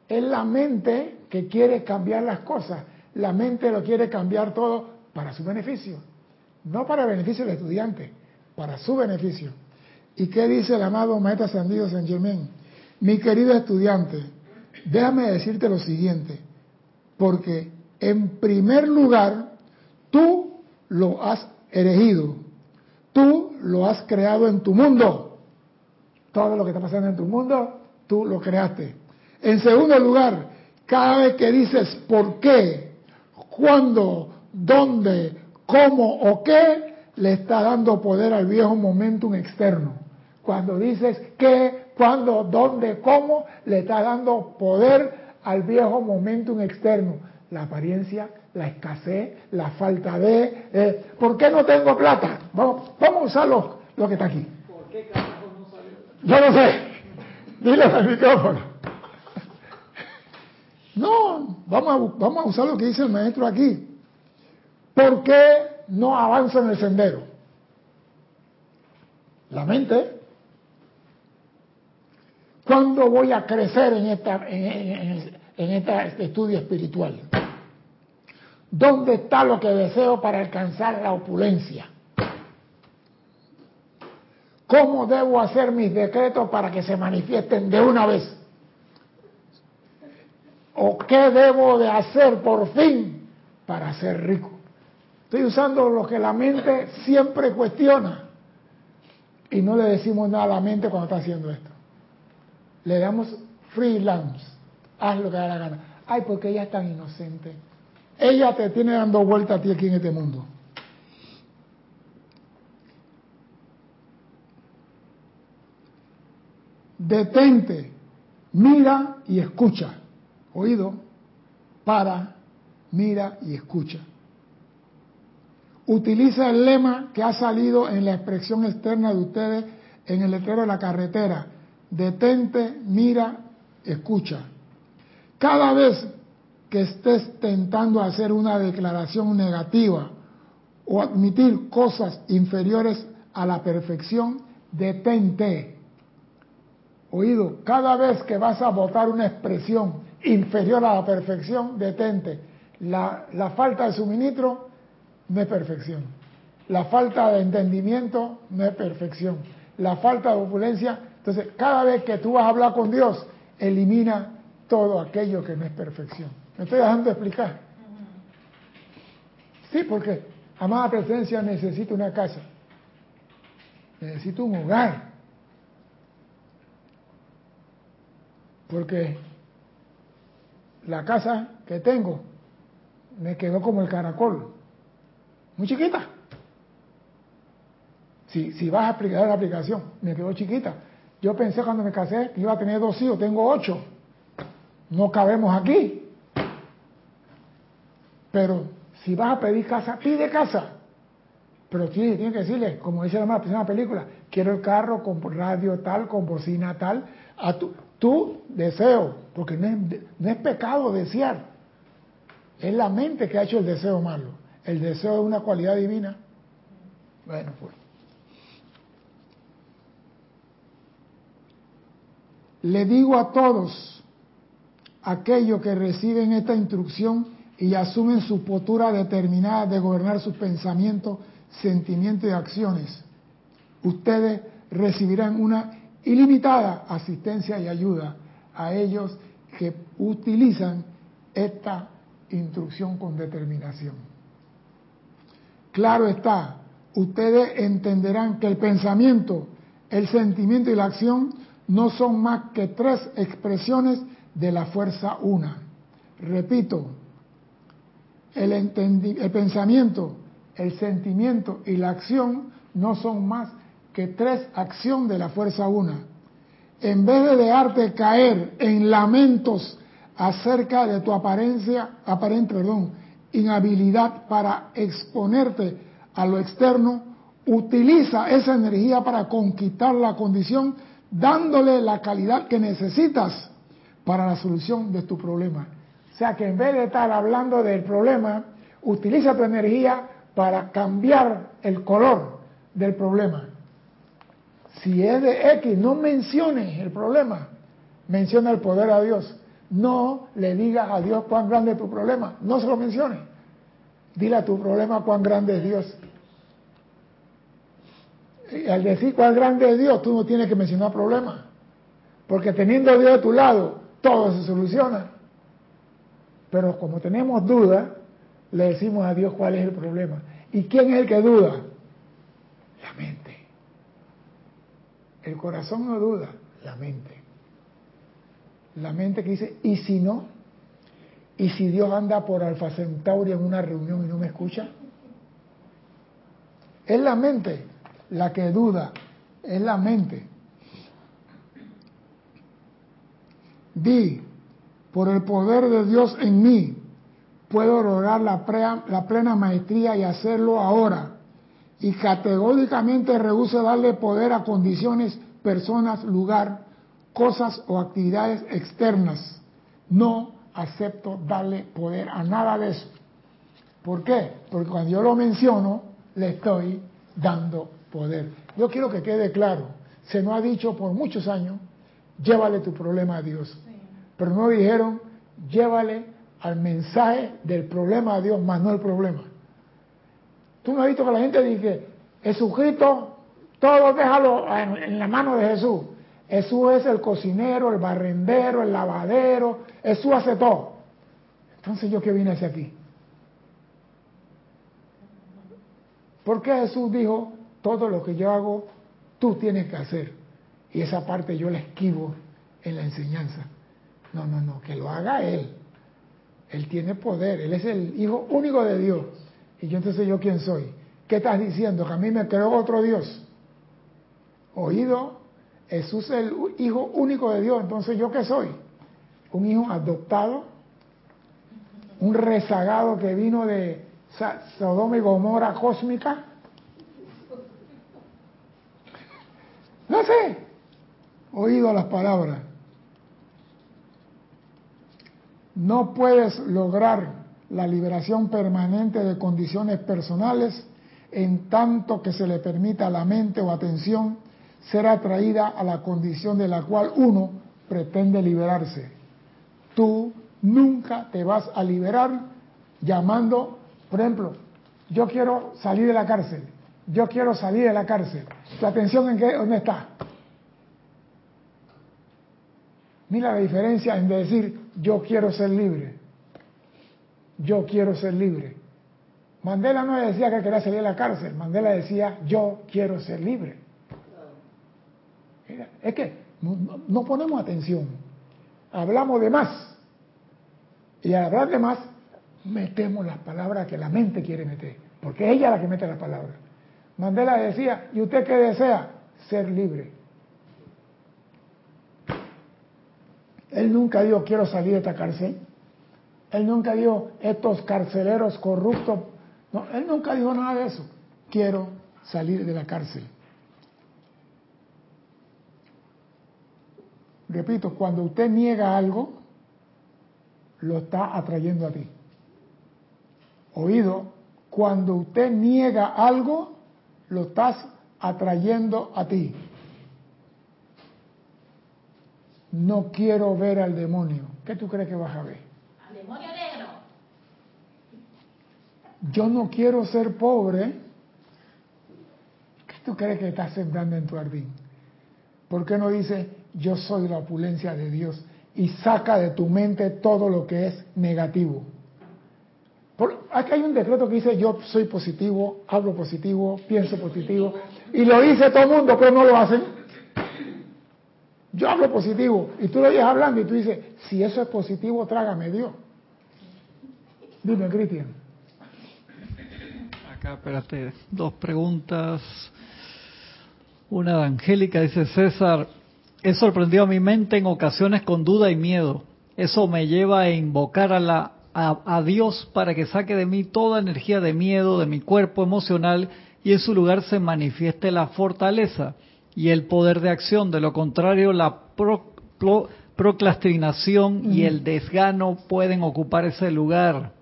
Es la mente que quiere cambiar las cosas. La mente lo quiere cambiar todo para su beneficio. No para el beneficio del estudiante, para su beneficio. ¿Y qué dice el amado Maestro Ascendido San Germain? Mi querido estudiante, déjame decirte lo siguiente, porque en primer lugar, tú lo has elegido, tú lo has creado en tu mundo. Todo lo que está pasando en tu mundo, tú lo creaste. En segundo lugar, cada vez que dices por qué, cuándo, dónde, cómo o qué, le está dando poder al viejo momentum externo. Cuando dices qué, cuándo, dónde, cómo, le está dando poder al viejo momentum externo. La apariencia, la escasez, la falta de... eh, ¿Por qué no tengo plata? Vamos, vamos a usar lo, que está aquí. ¿Por qué? Yo no sé. Dile al micrófono. No, vamos a, vamos a usar lo que dice el maestro aquí. ¿Por qué no avanza en el sendero? La mente. ¿Cuándo voy a crecer en, esta, en, en- en este estudio espiritual? ¿Dónde está lo que deseo para alcanzar la opulencia? ¿Cómo debo hacer mis decretos para que se manifiesten de una vez? ¿O qué debo de hacer por fin para ser rico? Estoy usando lo que la mente siempre cuestiona. Y no le decimos nada a la mente cuando está haciendo esto. Le damos freelance. Haz lo que da la gana. Ay, porque ella es tan inocente. Ella te tiene dando vuelta a ti aquí en este mundo. Detente, mira y escucha. Oído, para, mira y escucha. Utiliza el lema que ha salido en la expresión externa de ustedes en el letrero de la carretera. Detente, mira, escucha. Cada vez que estés tentando hacer una declaración negativa o admitir cosas inferiores a la perfección, detente. Oído, cada vez que vas a votar una expresión inferior a la perfección, detente. La, la falta de suministro no es perfección. La falta de entendimiento no es perfección. La falta de opulencia. Entonces, cada vez que tú vas a hablar con Dios, elimina todo aquello que no es perfección. ¿Me estoy dejando explicar? Sí, porque amada presencia necesita una casa. Necesito un hogar. Porque la casa que tengo me quedó como el caracol, muy chiquita. Si, si vas a aplicar la aplicación, me quedó chiquita. Yo pensé cuando me casé que iba a tener dos hijos, tengo ocho. No cabemos aquí. Pero si vas a pedir casa, pide casa. Pero tienes, tienes que decirle, como dice la primera película, quiero el carro con radio tal, con bocina tal, a tu, tu deseo, porque no es, no es pecado desear. Es la mente que ha hecho el deseo malo. El deseo es una cualidad divina. Bueno, pues. Le digo a todos aquellos que reciben esta instrucción y asumen su postura determinada de gobernar sus pensamientos, sentimientos y acciones, ustedes recibirán una ilimitada asistencia y ayuda a ellos que utilizan esta instrucción con determinación. Claro está, ustedes entenderán que el pensamiento, el sentimiento y la acción no son más que tres expresiones de la fuerza una. Repito, el, el, pensamiento, el sentimiento y la acción no son más tres acciones de la fuerza una. En vez de dejarte caer en lamentos acerca de tu apariencia, aparente, perdón, inhabilidad para exponerte a lo externo, utiliza esa energía para conquistar la condición, dándole la calidad que necesitas para la solución de tu problema. O sea que en vez de estar hablando del problema, utiliza tu energía para cambiar el color del problema. Si es de X, no menciones el problema, menciona el poder a Dios. No le digas a Dios cuán grande es tu problema, no se lo menciones. Dile a tu problema cuán grande es Dios. Y al decir cuán grande es Dios, tú no tienes que mencionar problemas. Porque teniendo a Dios a tu lado, todo se soluciona. Pero como tenemos dudas, le decimos a Dios cuál es el problema. ¿Y quién es el que duda? La mente. El corazón no duda, la mente. La mente que dice, ¿y si no? ¿Y si Dios anda por Alfa Centauri en una reunión y no me escucha? Es la mente la que duda, es la mente. Di, por el poder de Dios en mí, puedo lograr la, la plena maestría y hacerlo ahora. Y categóricamente rehúso darle poder a condiciones, personas, lugar, cosas o actividades externas. No acepto darle poder a nada de eso. ¿Por qué? Porque cuando yo lo menciono, le estoy dando poder. Yo quiero que quede claro, se nos ha dicho por muchos años, llévale tu problema a Dios. Pero no dijeron, llévale al mensaje del problema a Dios, más no el problema. Tú no has visto que la gente dice, Jesucristo, todo déjalo en la mano de Jesús. Jesús es el cocinero, el barrendero, el lavadero, Jesús hace todo. Entonces yo que vine hacia aquí. ¿Por qué Jesús dijo, todo lo que yo hago, tú tienes que hacer? Y esa parte yo la esquivo en la enseñanza. No, no, no, que lo haga Él. Él tiene poder, Él es el Hijo único de Dios. Y yo entonces yo quién soy. ¿Qué estás diciendo? Que a mí me creó otro Dios. Oído, Jesús es el Hijo único de Dios, entonces yo qué soy? Un hijo adoptado, un rezagado que vino de Sodoma y Gomorra cósmica. No sé, oído las palabras. No puedes lograr la liberación permanente de condiciones personales en tanto que se le permita a la mente o atención ser atraída a la condición de la cual uno pretende liberarse. Tú nunca te vas a liberar llamando, por ejemplo, yo quiero salir de la cárcel, yo quiero salir de la cárcel. ¿Tu atención en qué? ¿Dónde está? Mira la diferencia en decir yo quiero ser libre. Yo quiero ser libre. Mandela no decía que quería salir de la cárcel, Mandela decía yo quiero ser libre es que no, ponemos atención. Hablamos de más. Y al hablar de más, metemos las palabras que la mente quiere meter. Porque es ella la que mete las palabras. Mandela decía, ¿y usted qué desea? Ser libre. Él nunca dijo, quiero salir de esta cárcel. Él nunca dijo, estos carceleros corruptos. No, él nunca dijo nada de eso. Quiero salir de la cárcel. Repito, cuando usted niega algo, lo está atrayendo a ti. Oído, cuando usted niega algo, lo estás atrayendo a ti. No quiero ver al demonio. ¿Qué tú crees que vas a ver? Demonio negro. Yo no quiero ser pobre. ¿Qué tú crees que estás sembrando en tu jardín? ¿Por qué no dice, yo soy la opulencia de Dios y saca de tu mente todo lo que es negativo. aquí hay un decreto que dice yo soy positivo, hablo positivo, pienso positivo, y lo dice todo el mundo, pero no lo hacen. Yo hablo positivo, y tú lo oyes hablando y tú dices, si eso es positivo, trágame Dios. Dime, Cristian. Acá, espérate, dos preguntas. Una de Angélica dice César, He sorprendido a mi mente en ocasiones con duda y miedo. Eso me lleva a invocar a, la, a, a Dios para que saque de mí toda energía de miedo de mi cuerpo emocional y en su lugar se manifieste la fortaleza y el poder de acción. De lo contrario, la pro- pro- procrastinación y el desgano pueden ocupar ese lugar.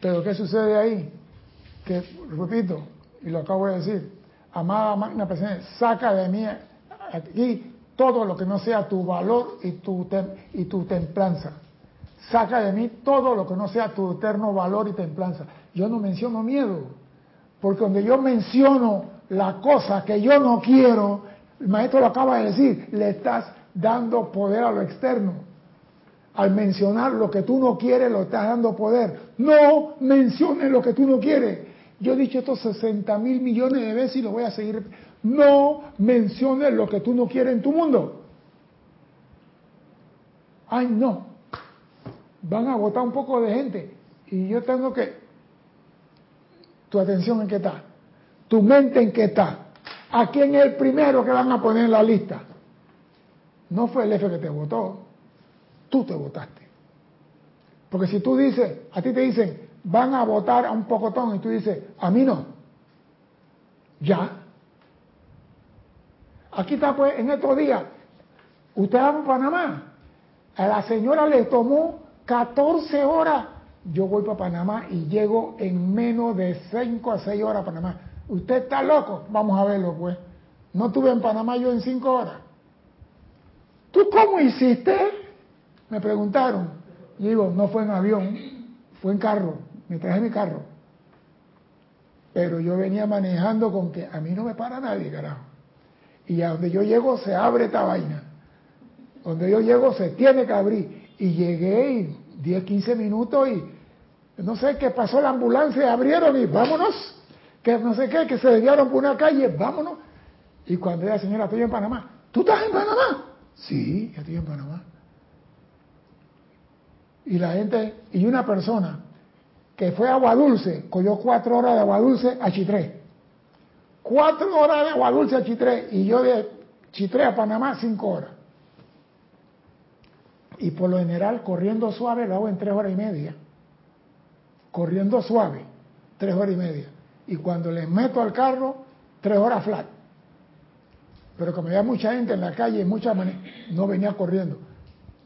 Pero ¿qué sucede ahí? Que, repito, y lo acabo de decir, amada magna presencia, saca de mí aquí todo lo que no sea tu valor y tu, y tu templanza. Saca de mí todo lo que no sea tu eterno valor y templanza. Yo no menciono miedo, porque donde yo menciono la cosa que yo no quiero, el maestro lo acaba de decir, le estás dando poder a lo externo. Al mencionar lo que tú no quieres, lo estás dando poder. No menciones lo que tú no quieres. Yo he dicho esto 60 mil millones de veces y lo voy a seguir. No menciones lo que tú no quieres en tu mundo. Ay, no. Van a votar un poco de gente. Y yo tengo que... Tu atención en qué está. Tu mente en qué está. ¿A quién es el primero que van a poner en la lista? No fue el F que te votó tú te votaste. Porque si tú dices, a ti te dicen, van a votar a un pocotón y tú dices, a mí no. Ya. Aquí está pues, en estos días, usted va a Panamá. A la señora le tomó 14 horas. Yo voy para Panamá y llego en menos de 5 a 6 horas a Panamá. ¿Usted está loco? Vamos a verlo pues. No estuve en Panamá yo en 5 horas. ¿Tú cómo hiciste? Me preguntaron. Y digo, no fue en avión, fue en carro. Me traje mi carro. Pero yo venía manejando con que a mí no me para nadie, carajo. Y a donde yo llego se abre esta vaina. Donde yo llego se tiene que abrir. Y llegué y 10, 15 minutos y no sé qué pasó la ambulancia, abrieron y vámonos. Que no sé qué, que se desviaron por una calle, vámonos. Y cuando ella, señora, estoy en Panamá. ¿Tú estás en Panamá? Sí, yo estoy en Panamá. Y la gente, y una persona que fue a Agua Dulce, cogió cuatro horas de Agua Dulce a Chitré. Cuatro horas de Agua Dulce a Chitré, y yo de Chitré a Panamá cinco horas. Y por lo general, corriendo suave, lo hago en tres horas y media. Corriendo suave, tres horas y media. Y cuando les meto al carro, tres horas flat. Pero como había mucha gente en la calle, mucha no venía corriendo.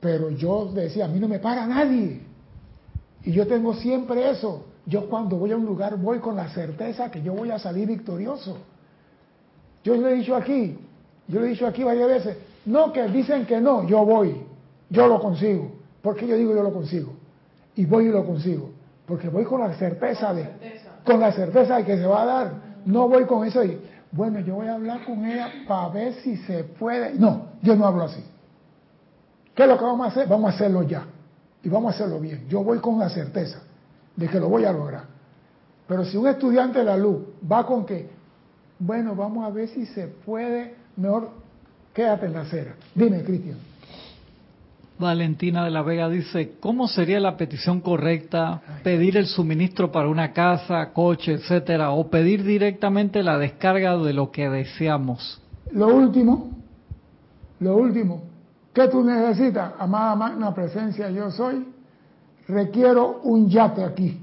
Pero yo decía, a mí no me para nadie. Y yo tengo siempre eso. Yo cuando voy a un lugar voy con la certeza que yo voy a salir victorioso. Yo le he dicho aquí, yo le he dicho aquí varias veces, no que dicen que no, yo voy, yo lo consigo. ¿Por qué yo digo yo lo consigo? Y voy y lo consigo. Porque voy con la certeza de, con la certeza de que se va a dar. No voy con eso y, bueno, yo voy a hablar con ella para ver si se puede. No, yo no hablo así. ¿Qué es lo que vamos a hacer? Vamos a hacerlo ya. Y vamos a hacerlo bien. Yo voy con la certeza de que lo voy a lograr. Pero si un estudiante de la luz va con que, bueno, vamos a ver si se puede, mejor quédate en la acera. Dime, Cristian. Valentina de la Vega dice, ¿cómo sería la petición correcta? ¿Pedir el suministro para una casa, coche, etcétera? ¿O pedir directamente la descarga de lo que deseamos? Lo último, lo último, ¿qué tú necesitas? Amada magna presencia, yo soy. Requiero un yate aquí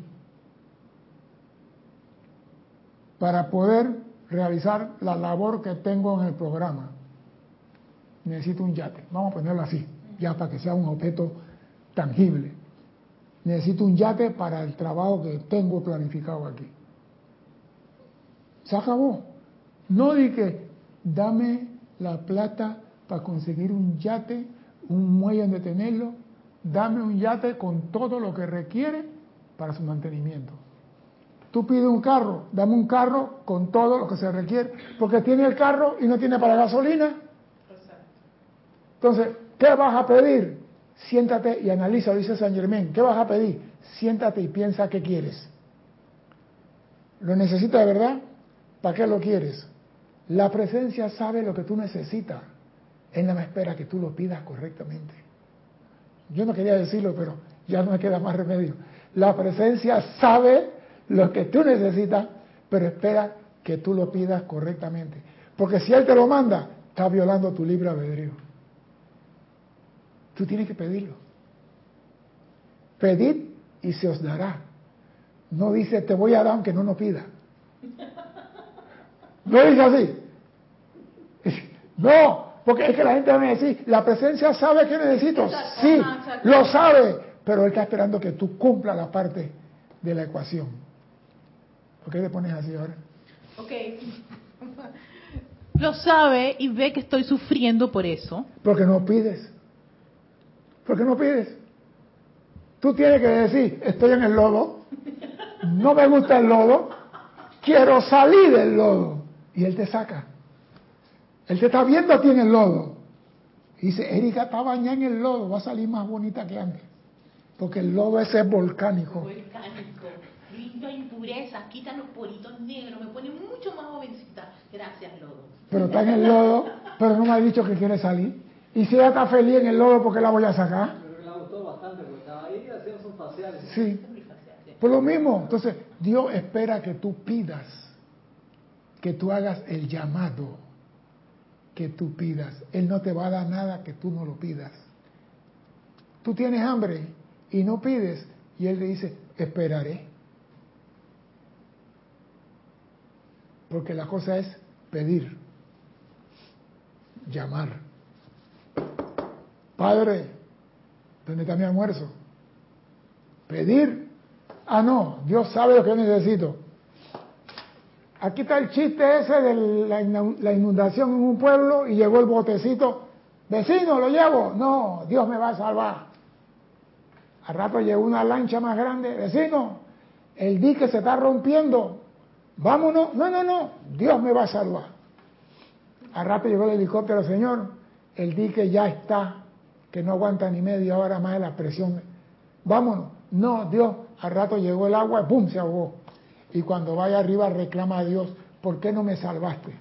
para poder realizar la labor que tengo en el programa. Necesito un yate. Vamos a ponerlo así, ya para que sea un objeto tangible. Necesito un yate para el trabajo que tengo planificado aquí. Se acabó. No di que dame la plata para conseguir un yate, un muelle donde tenerlo, dame un yate con todo lo que requiere para su mantenimiento. Tú pides un carro, dame un carro con todo lo que se requiere, porque tiene el carro y no tiene para gasolina. Entonces, ¿qué vas a pedir? Siéntate y analiza, dice San Germán, ¿qué vas a pedir? Siéntate y piensa qué quieres. ¿Lo necesitas de verdad? ¿Para qué lo quieres? La presencia sabe lo que tú necesitas. Él no me espera que tú lo pidas correctamente. Yo no quería decirlo, pero ya no me queda más remedio. La presencia sabe lo que tú necesitas, pero espera que tú lo pidas correctamente. Porque si Él te lo manda, está violando tu libre albedrío. Tú tienes que pedirlo. pedid y se os dará. No dice te voy a dar aunque no nos pida. No dice así. No, porque es que la gente va a decir, la presencia sabe que necesito. Sí, lo sabe, pero él está esperando que tú cumpla la parte de la ecuación. ¿Por qué te pones así ahora? Ok. Lo sabe y ve que estoy sufriendo por eso. Porque no pides. Porque no pides. Tú tienes que decir, estoy en el lodo, no me gusta el lodo, quiero salir del lodo. Y él te saca. Él te está viendo a ti en el lodo. Y dice, Erika está bañada en el lodo, va a salir más bonita que antes. Porque el lodo ese es volcánico. Volcánico, limpia impurezas, quita los poritos negros, me pone mucho más jovencita. Gracias, lodo. Pero está en el lodo, pero no me ha dicho que quiere salir. Y si ella está feliz en el lodo, ¿por qué la voy a sacar? Pero le gustó bastante porque estaba ahí haciendo sus faciales. Sí. Pues lo mismo. Entonces, Dios espera que tú pidas, que tú hagas el llamado, que tú pidas. Él no te va a dar nada que tú no lo pidas. Tú tienes hambre y no pides, y Él te dice, esperaré. Porque la cosa es pedir, llamar. Padre, ¿dónde está mi almuerzo? Pedir. Ah, no, Dios sabe lo que necesito. Aquí está el chiste ese de la inu- la inundación en un pueblo y llegó el botecito. Vecino, lo llevo. No, Dios me va a salvar. Al rato llegó una lancha más grande. Vecino, el dique se está rompiendo. Vámonos. No, no, no. Dios me va a salvar. Al rato llegó el helicóptero, señor. El dique ya está, que no aguanta ni media hora más de la presión. Vámonos. No, Dios. Al rato llegó el agua y ¡pum! se ahogó. Y cuando vaya arriba reclama a Dios, ¿por qué no me salvaste?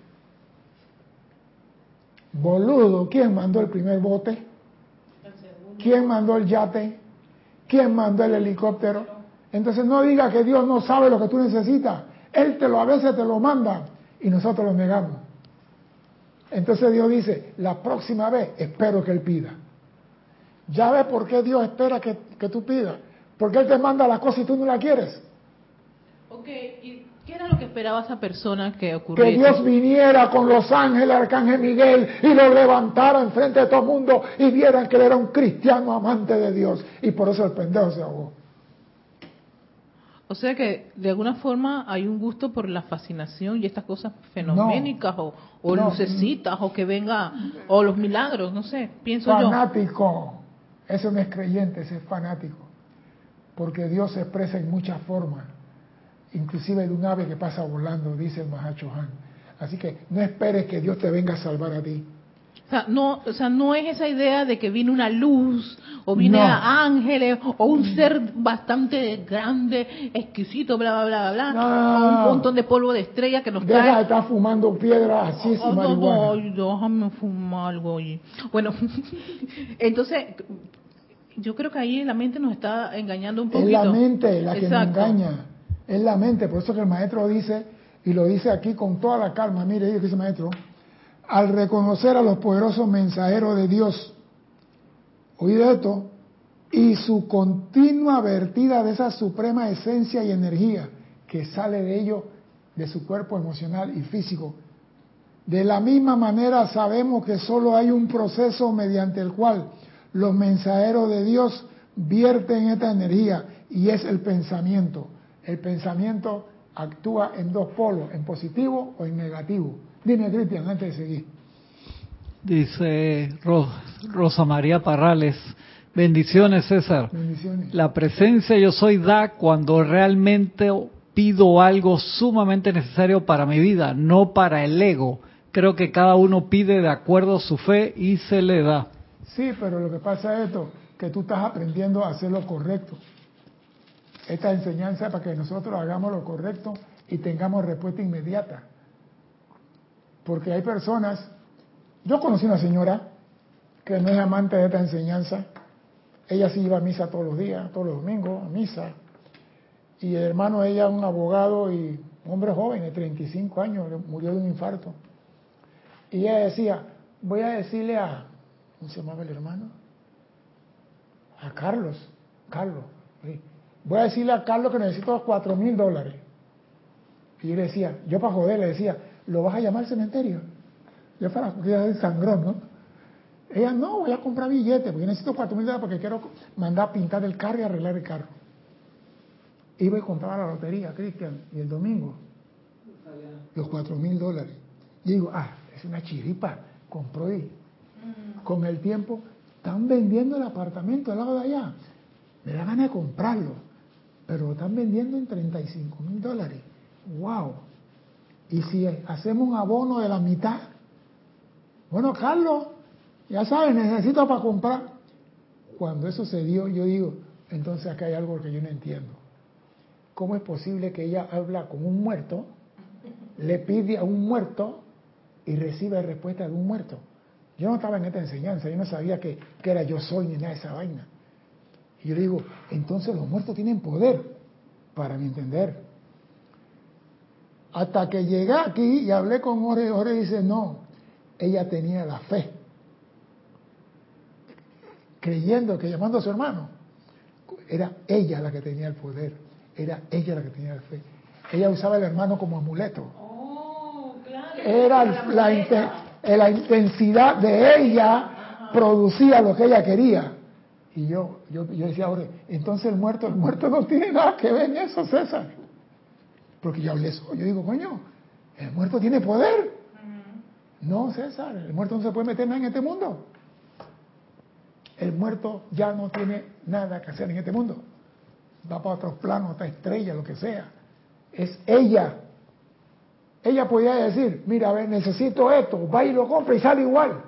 Boludo, ¿quién mandó el primer bote? ¿Quién mandó el yate? ¿Quién mandó el helicóptero? Entonces no diga que Dios no sabe lo que tú necesitas. Él te lo a veces te lo manda y nosotros lo negamos. Entonces Dios dice, la próxima vez espero que Él pida. ¿Ya ves por qué Dios espera que, que tú pidas? Porque Él te manda la cosa y tú no la quieres. Ok, ¿y qué era lo que esperaba esa persona que Que ocurriese? Dios viniera con los ángeles, Arcángel Miguel, y lo levantara enfrente de todo el mundo y vieran que él era un cristiano amante de Dios. Y por eso el pendejo se ahogó. O sea que de alguna forma hay un gusto por la fascinación y estas cosas fenoménicas o, o No. lucecitas o que venga, o los milagros, no sé, pienso yo. Fanático. Eso no es creyente, ese es fanático. Porque Dios se expresa en muchas formas. Inclusive de un ave que pasa volando, dice el Mahacho Han. Así que no esperes que Dios te venga a salvar a ti. O sea, no, o sea, no es esa idea de que viene una luz o viene No. a ángeles o un ser bastante grande, exquisito, bla, bla, bla, bla, No, o un montón de polvo de estrella que nos Deja de trae. estar fumando piedras así Oh, y no, marihuana. ay, déjame fumar algo allí. Bueno, entonces, yo creo que ahí la mente nos está engañando un Es poquito. la mente la que nos engaña. Es la mente. Por eso que el maestro dice, y lo dice aquí con toda la calma, mire, dice maestro, al reconocer a los poderosos mensajeros de Dios, oído esto, y su continua vertida de esa suprema esencia y energía que sale de ellos, de su cuerpo emocional y físico. De la misma manera sabemos que solo hay un proceso mediante el cual los mensajeros de Dios vierten esta energía y es el pensamiento. El pensamiento actúa en dos polos, en positivo o en negativo. Dime, Cristian, antes de seguir. Dice Ro- Rosa María Parrales, bendiciones César. Bendiciones. La presencia yo soy da cuando realmente pido algo sumamente necesario para mi vida, no para el ego. Creo que cada uno pide de acuerdo a su fe y se le da. Sí, pero lo que pasa es esto, que tú estás aprendiendo a hacer lo correcto. Esta enseñanza para que nosotros hagamos lo correcto y tengamos respuesta inmediata. Porque hay personas, yo conocí una señora que no es amante de esta enseñanza, ella sí iba a misa todos los días, todos los domingos, a misa, y el hermano de ella, un abogado y un hombre joven de 35 años, murió de un infarto. Y ella decía, voy a decirle a, ¿cómo se llamaba el hermano? A Carlos, Carlos, Sí. Voy a decirle a Carlos que necesito cuatro mil dólares. Y yo le decía, yo para joder le decía, ¿lo vas a llamar al cementerio? Yo para, ella es sangrón, ¿no? Ella, no, voy a comprar billetes, porque necesito cuatro mil dólares porque quiero mandar a pintar el carro y arreglar el carro. Iba y compraba la lotería, Cristian, y el domingo, los cuatro mil dólares. Y digo, ah, es una chiripa, compró y con el tiempo están vendiendo el apartamento al lado de allá. Me da ganas de comprarlo, pero lo están vendiendo en 35 mil dólares. ¡Wow! Y si hacemos un abono de la mitad, bueno, Carlos, ya sabes, necesito para comprar. Cuando eso se dio, yo digo, entonces acá hay algo que yo no entiendo. ¿Cómo es posible que ella habla con un muerto, le pide a un muerto y recibe respuesta de un muerto? Yo no estaba en esta enseñanza, yo no sabía que, que era yo soy ni nada de esa vaina. Y yo le digo, entonces los muertos tienen poder, para mi entender. Hasta que llegué aquí y hablé con Ore, Ore dice, no, ella tenía la fe, creyendo que llamando a su hermano, era ella la que tenía el poder, era ella la que tenía la fe. Ella usaba el hermano como amuleto. Oh, claro. Era la, inten- la intensidad de ella producía lo que ella quería. Y yo, yo, yo decía, ahora, entonces el muerto, el muerto no tiene nada que ver en eso, César. Porque yo hablé eso, yo digo, coño, el muerto tiene poder. No, César, el muerto no se puede meter nada en este mundo. El muerto ya no tiene nada que hacer en este mundo. Va para otros planos, otra estrella, lo que sea. Es ella. Ella podía decir, mira, a ver, necesito esto, va y lo compra y sale igual.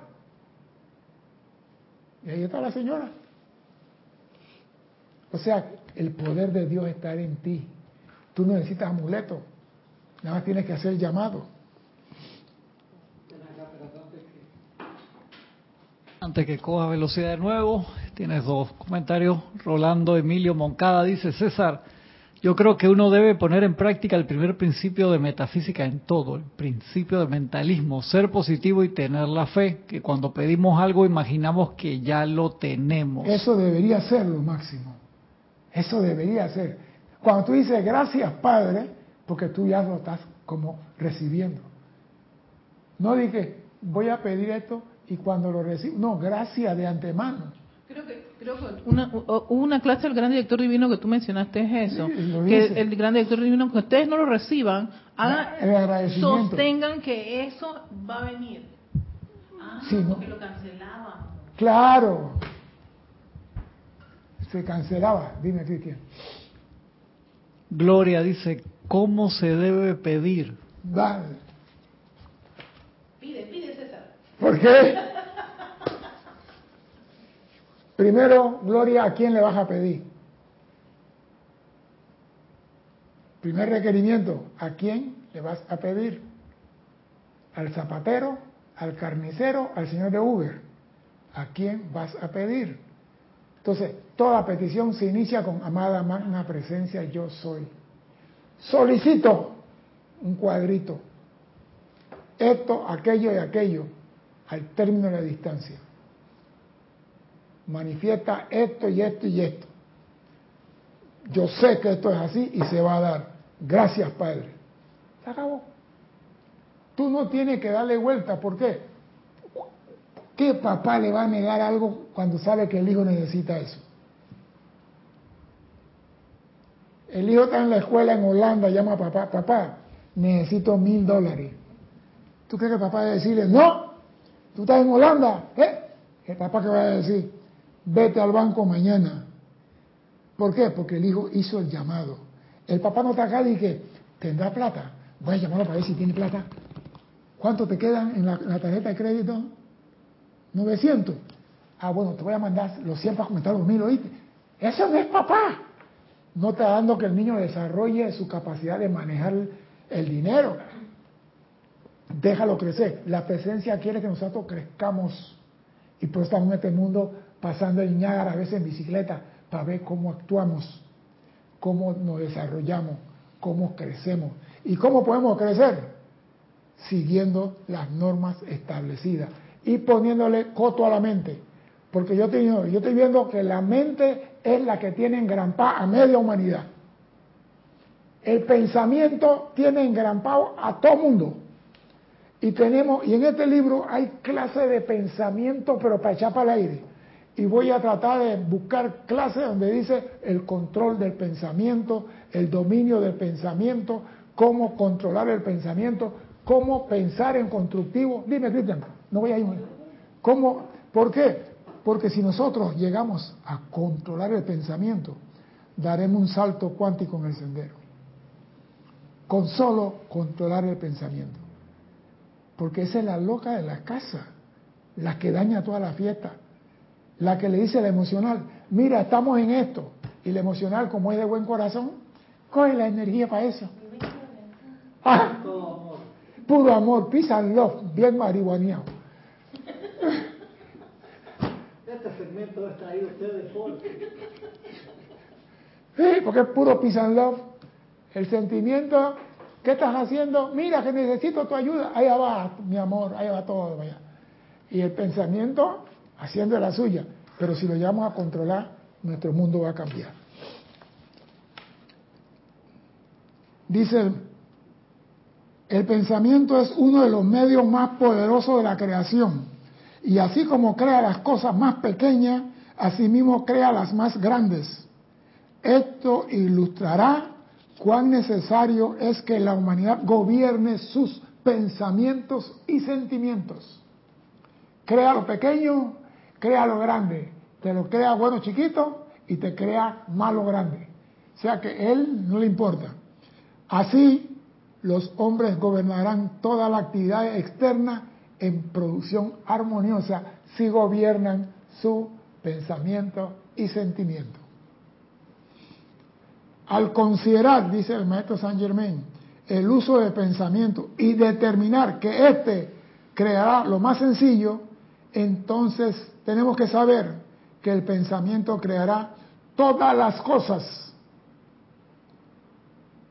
Y ahí está la señora. O sea, el poder de Dios está en ti. Tú no necesitas amuleto. Nada más tienes que hacer el llamado. Antes que coja velocidad de nuevo, tienes dos comentarios. Rolando Emilio Moncada dice, César, yo creo que uno debe poner en práctica el primer principio de metafísica en todo, el principio de mentalismo, ser positivo y tener la fe, que cuando pedimos algo imaginamos que ya lo tenemos. Eso debería ser lo máximo. Eso debería ser. Cuando tú dices gracias Padre, porque tú ya lo estás como recibiendo. No dije, voy a pedir esto y cuando lo recibo, no, gracias de antemano. Creo que, creo que una, una clase del gran director divino que tú mencionaste es eso. Sí, que el gran director divino, que ustedes no lo reciban, hagan, sostengan que eso va a venir. Ah, Sí, ¿no? porque lo cancelaban. Claro. Se cancelaba. Dime, Cristian. Gloria dice, ¿cómo se debe pedir? Dale. Pide, pide César. ¿Por qué? Primero, Gloria, ¿a quién le vas a pedir? Primer requerimiento, ¿a quién le vas a pedir? ¿Al zapatero? ¿Al carnicero? ¿Al señor de Uber? ¿A quién vas a pedir? Entonces, toda petición se inicia con amada magna presencia, yo soy. Solicito un cuadrito. Esto, aquello y aquello, al término de la distancia. Manifiesta esto y esto y esto. Yo sé que esto es así y se va a dar. Gracias, Padre. Se acabó. Tú no tienes que darle vuelta. ¿Por qué? ¿Qué papá le va a negar algo cuando sabe que el hijo necesita eso? El hijo está en la escuela en Holanda, llama a papá, papá, necesito mil dólares. ¿Tú crees que el papá va a decirle, no, tú estás en Holanda? ¿Eh? El papá que va a decir, vete al banco mañana. ¿Por qué? Porque el hijo hizo el llamado. El papá no está acá y que tendrá plata. Voy a llamarlo para ver si tiene plata. ¿Cuánto te quedan en la, en la tarjeta de crédito? 900. Ah, bueno, te voy a mandar los 100 para comentar los mil, ¿oíste? Eso no es papá. No está dando que el niño desarrolle su capacidad de manejar el dinero. Déjalo crecer. La presencia quiere que nosotros crezcamos. Y por eso estamos en este mundo pasando el Niágara a veces en bicicleta para ver cómo actuamos, cómo nos desarrollamos, cómo crecemos. ¿Y cómo podemos crecer? Siguiendo las normas establecidas y poniéndole coto a la mente. Porque yo estoy, yo estoy viendo que la mente es la que tiene engrampada a media humanidad. El pensamiento tiene engrampado a todo mundo. Y tenemos, y en este libro hay clases de pensamiento, pero para echar para el aire. Y voy a tratar de buscar clases donde dice el control del pensamiento, el dominio del pensamiento, cómo controlar el pensamiento, cómo pensar en constructivo. Dime, Cristian, no voy a ir. ¿Cómo? ¿Por qué? Porque si nosotros llegamos a controlar el pensamiento, daremos un salto cuántico en el sendero. Con solo controlar el pensamiento. Porque esa es la loca de la casa, la que daña toda la fiesta, la que le dice a la emocional, mira, estamos en esto. Y la emocional, como es de buen corazón, coge la energía para eso. Ah, puro amor, love, bien marihuaneado. Este segmento es traído ustedes por. Sí, porque es puro peace and love. El sentimiento, ¿qué estás haciendo? Mira que necesito tu ayuda. Allá va, mi amor, allá va todo. Vaya. Y el pensamiento haciendo la suya. Pero si lo llevamos a controlar, nuestro mundo va a cambiar. Dice, el pensamiento es uno de los medios más poderosos de la creación. Y así como crea las cosas más pequeñas, asimismo crea las más grandes. Esto ilustrará cuán necesario es que la humanidad gobierne sus pensamientos y sentimientos. Crea lo pequeño, crea lo grande. Te lo crea bueno chiquito y te crea malo grande. O sea que él no le importa. Así, los hombres gobernarán toda la actividad externa en producción armoniosa si gobiernan su pensamiento y sentimiento. Al considerar, dice el maestro Saint Germain, el uso de pensamiento y determinar que éste creará lo más sencillo, entonces tenemos que saber que el pensamiento creará todas las cosas.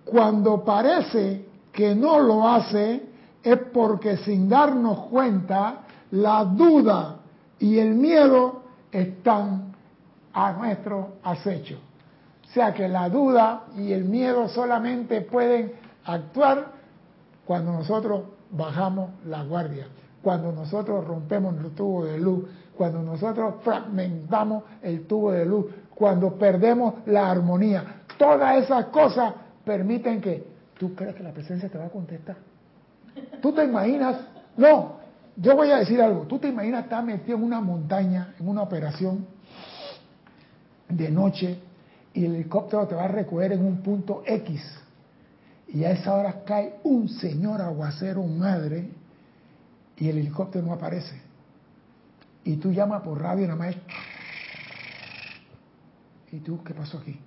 Cuando parece que no lo hace, es porque sin darnos cuenta, la duda y el miedo están a nuestro acecho. O sea que la duda y el miedo solamente pueden actuar cuando nosotros bajamos la guardia, cuando nosotros rompemos el tubo de luz, cuando nosotros fragmentamos el tubo de luz, cuando perdemos la armonía. Todas esas cosas permiten que tú creas que la presencia te va a contestar. Tú te imaginas, no, yo voy a decir algo, tú te imaginas estar metido en una montaña, en una operación de noche, y el helicóptero te va a recoger en un punto X, y a esa hora cae un señor aguacero madre, y el helicóptero no aparece. Y tú llamas por radio y nada más ¿Y tú qué pasó aquí?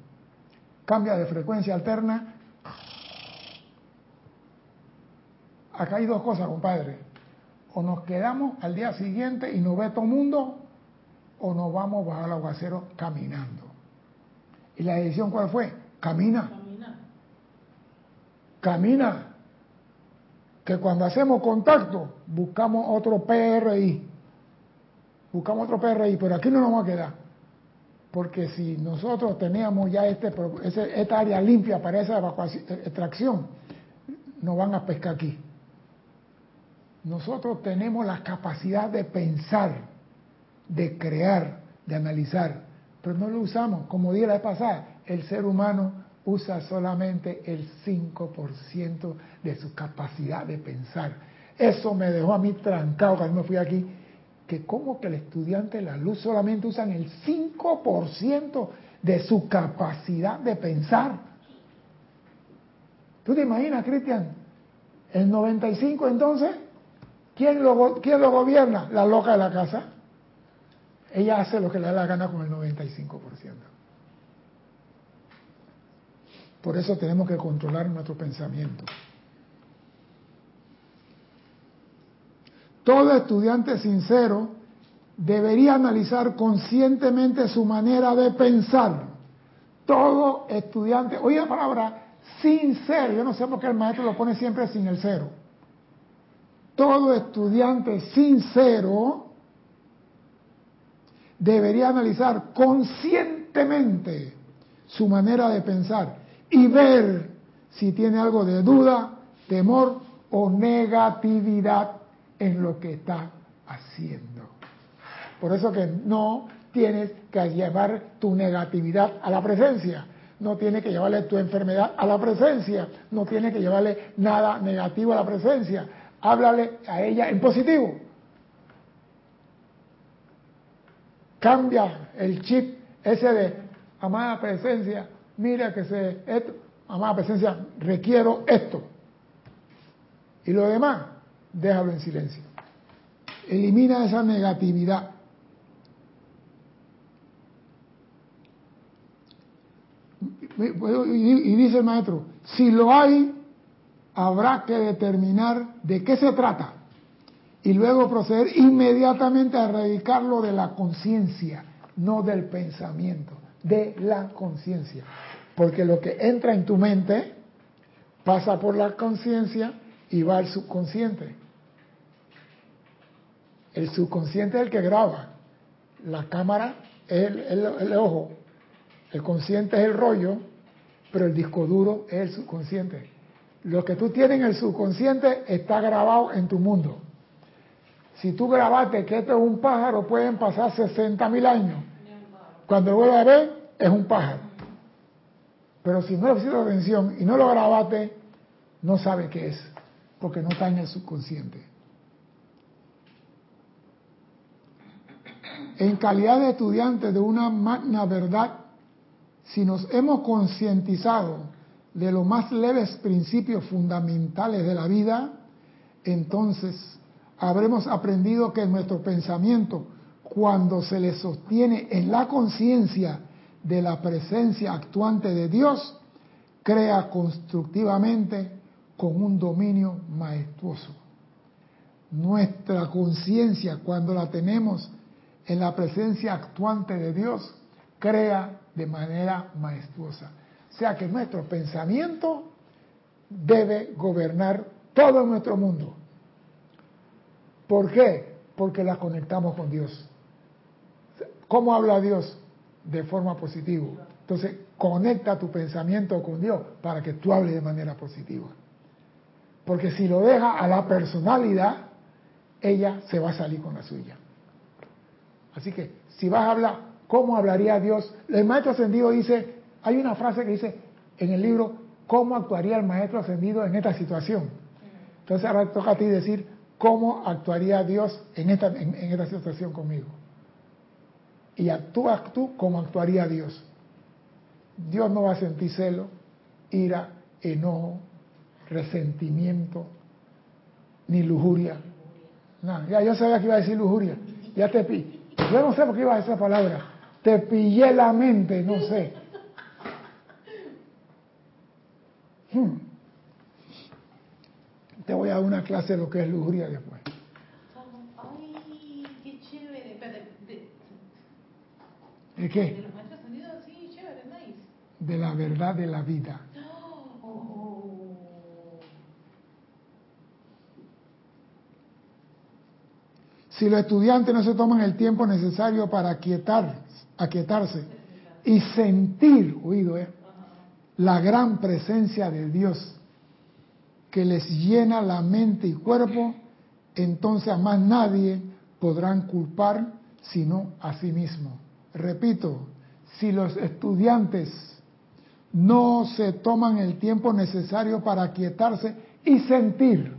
Cambia de frecuencia alterna Acá hay dos cosas, compadre. O nos quedamos al día siguiente y nos ve todo el mundo, o nos vamos bajar el aguacero caminando. ¿Y la decisión cuál fue? Camina. Camina. Camina. Que cuando hacemos contacto, buscamos otro PRI. Buscamos otro PRI, pero aquí no nos vamos a quedar. Porque si nosotros teníamos ya este, esta área limpia para esa extracción, nos van a pescar aquí. Nosotros tenemos la capacidad de pensar, de crear, de analizar, pero no lo usamos. Como dije la vez pasada, el ser humano usa solamente el 5% de su capacidad de pensar. Eso me dejó a mí trancado cuando me fui aquí, que como que el estudiante de la luz solamente usan el 5% de su capacidad de pensar. ¿Tú te imaginas, Cristian? El 95 entonces ¿Quién lo, ¿Quién lo gobierna? La loca de la casa. Ella hace lo que le da la gana con el 95%. Por eso tenemos que controlar nuestro pensamiento. Todo estudiante sincero debería analizar conscientemente su manera de pensar. Todo estudiante, oye la palabra sincero, yo no sé por qué el maestro lo pone siempre sin el cero todo estudiante sincero debería analizar conscientemente su manera de pensar y ver si tiene algo de duda, temor o negatividad en lo que está haciendo. Por eso que no tienes que llevar tu negatividad a la presencia, no tienes que llevarle tu enfermedad a la presencia, no tienes que llevarle nada negativo a la presencia. Háblale a ella en positivo. Cambia el chip ese de amada presencia, mira que se esto, amada presencia, requiero esto. Y lo demás, déjalo en silencio. Elimina esa negatividad. Y dice el maestro, si lo hay, habrá que determinar de qué se trata y luego proceder inmediatamente a erradicarlo de la conciencia, no del pensamiento, de la conciencia. Porque lo que entra en tu mente pasa por la conciencia y va al subconsciente. El subconsciente es el que graba. La cámara es el, ojo. El consciente es el rollo, pero el disco duro es el subconsciente. Lo que tú tienes en el subconsciente está grabado en tu mundo. Si tú grabaste que esto es un pájaro, pueden pasar 60 mil años. Cuando vuelva a ver, es un pájaro. Pero si no le pusiste atención y no lo grabaste, no sabe qué es, porque no está en el subconsciente. En calidad de estudiante de una magna verdad, si nos hemos concientizado de los más leves principios fundamentales de la vida, entonces habremos aprendido que nuestro pensamiento, cuando se le sostiene en la conciencia de la presencia actuante de Dios, crea constructivamente con un dominio majestuoso. Nuestra conciencia, cuando la tenemos en la presencia actuante de Dios, crea de manera majestuosa. O sea que nuestro pensamiento debe gobernar todo nuestro mundo. ¿Por qué? Porque la conectamos con Dios. ¿Cómo habla Dios? De forma positiva. Entonces, conecta tu pensamiento con Dios para que tú hables de manera positiva. Porque si lo deja a la personalidad, ella se va a salir con la suya. Así que, si vas a hablar, ¿cómo hablaría Dios? El maestro ascendido dice, hay una frase que dice en el libro, ¿cómo actuaría el maestro ascendido en esta situación? Entonces ahora toca a ti decir, ¿cómo actuaría Dios en esta, en, esta situación conmigo? Y actúas tú como actuaría Dios. Dios no va a sentir celo, ira, enojo, resentimiento, ni lujuria. No, ya yo sabía que iba a decir lujuria. Ya te pillé. Yo no sé por qué iba a esa palabra. Te pillé la mente, no sé. Hmm. Te voy a dar una clase de lo que es lujuria después. Ay, qué chévere. ¿De qué? De la verdad de la vida. Si los estudiantes no se toman el tiempo necesario para aquietar, aquietarse y sentir, oído, eh, la gran presencia de Dios que les llena la mente y cuerpo, entonces a más nadie podrán culpar sino a sí mismo. Repito, si los estudiantes no se toman el tiempo necesario para aquietarse y sentir,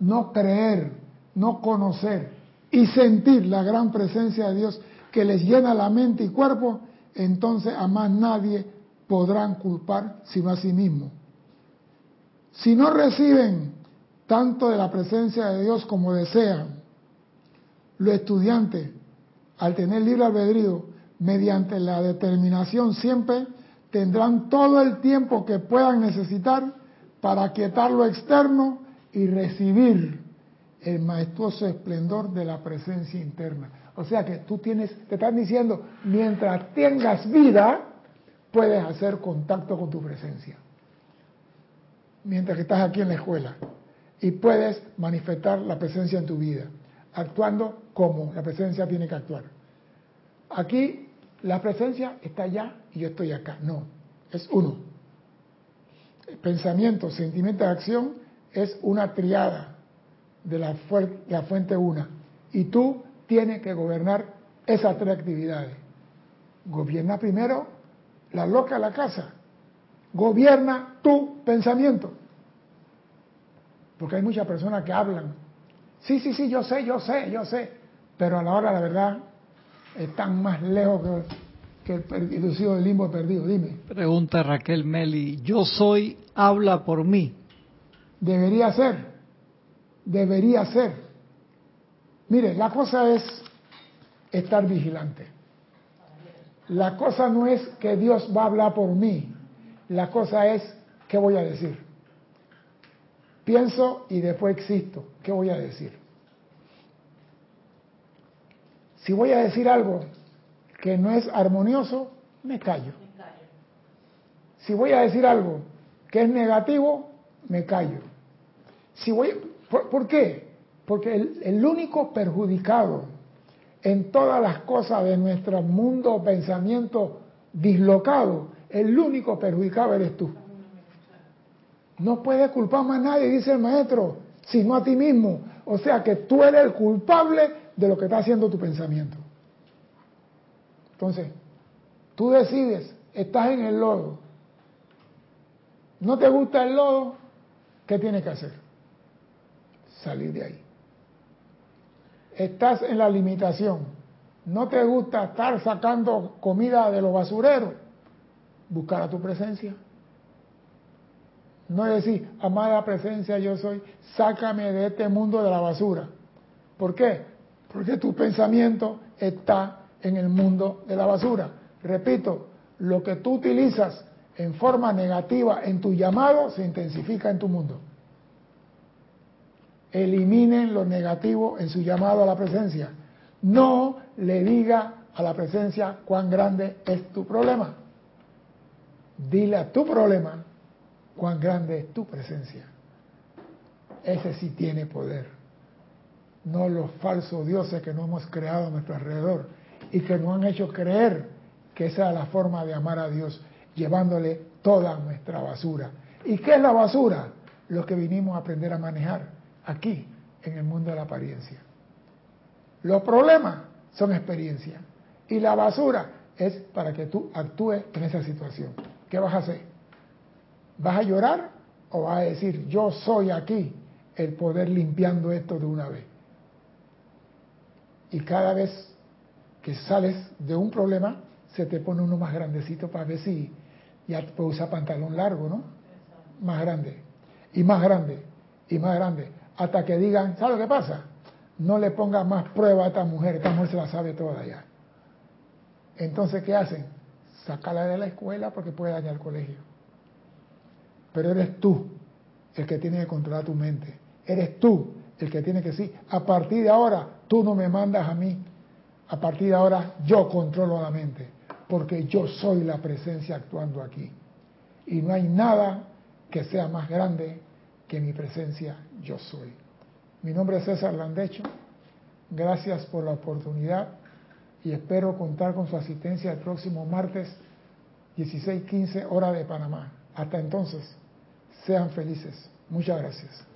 no creer, no conocer y sentir la gran presencia de Dios que les llena la mente y cuerpo, entonces a más nadie podrán culpar sino a sí mismo. Si no reciben tanto de la presencia de Dios como desean, los estudiantes, al tener libre albedrío, mediante la determinación siempre tendrán todo el tiempo que puedan necesitar para quietar lo externo y recibir el majestuoso esplendor de la presencia interna. O sea que tú tienes, te están diciendo, mientras tengas vida, puedes hacer contacto con tu presencia mientras estás aquí en la escuela y puedes manifestar la presencia en tu vida, actuando como la presencia tiene que actuar. Aquí la presencia está allá y yo estoy acá. No, es uno. pensamiento, sentimiento acción es una triada de la, la fuente una. Y tú tienes que gobernar esas tres actividades. Gobierna primero la loca de la casa. Gobierna tu pensamiento. Porque hay muchas personas que hablan. Sí, sí, sí, yo sé, yo sé, yo sé. Pero a la hora, la verdad, están más lejos que, el reducido del limbo perdido. Dime. Pregunta Raquel Meli. Yo soy, habla por mí. Debería ser. Debería ser. Mire, la cosa es estar vigilante. La cosa no es que Dios va a hablar por mí. La cosa es qué voy a decir. Pienso y después existo. ¿Qué voy a decir? Si voy a decir algo que no es armonioso, me callo. Si voy a decir algo que es negativo, me callo. Si voy, ¿por, qué? Porque el, el, único perjudicado en todas las cosas de nuestro mundo pensamiento dislocado, el único perjudicado eres tú. No puedes culpar más a nadie, dice el maestro, sino a ti mismo. O sea que tú eres el culpable de lo que está haciendo tu pensamiento. Entonces, tú decides, estás en el lodo. ¿No te gusta el lodo? ¿Qué tienes que hacer? Salir de ahí. Estás en la limitación. ¿No te gusta estar sacando comida de los basureros? Buscar a tu presencia. No es decir, amada presencia, yo soy, sácame de este mundo de la basura. ¿Por qué? Porque tu pensamiento está en el mundo de la basura. Repito, lo que tú utilizas en forma negativa en tu llamado se intensifica en tu mundo. Eliminen lo negativo en su llamado a la presencia. No le diga a la presencia cuán grande es tu problema. Dile a tu problema cuán grande es tu presencia. Ese sí tiene poder. No los falsos dioses que no hemos creado a nuestro alrededor y que nos han hecho creer que esa es la forma de amar a Dios, llevándole toda nuestra basura. ¿Y qué es la basura? Lo que vinimos a aprender a manejar aquí, en el mundo de la apariencia. Los problemas son experiencia y la basura es para que tú actúes en esa situación. ¿Qué vas a hacer? ¿Vas a llorar o vas a decir, yo soy aquí el poder limpiando esto de una vez? Y cada vez que sales de un problema, se te pone uno más grandecito para ver si ya puedes usar pantalón largo, ¿no? Más grande, y más grande, y más grande, hasta que digan, ¿sabes lo que pasa? No le pongas más prueba a esta mujer, esta mujer se la sabe toda ya. Entonces, ¿qué hacen? Sácala de la escuela porque puede dañar el colegio. Pero eres tú el que tiene que controlar tu mente. Eres tú el que tiene que decir, a partir de ahora tú no me mandas a mí. A partir de ahora yo controlo la mente, porque yo soy la presencia actuando aquí. Y no hay nada que sea más grande que mi presencia yo soy. Mi nombre es César Landecho. Gracias por la oportunidad y espero contar con su asistencia el próximo martes 16:15 hora de Panamá. Hasta entonces, sean felices. Muchas gracias.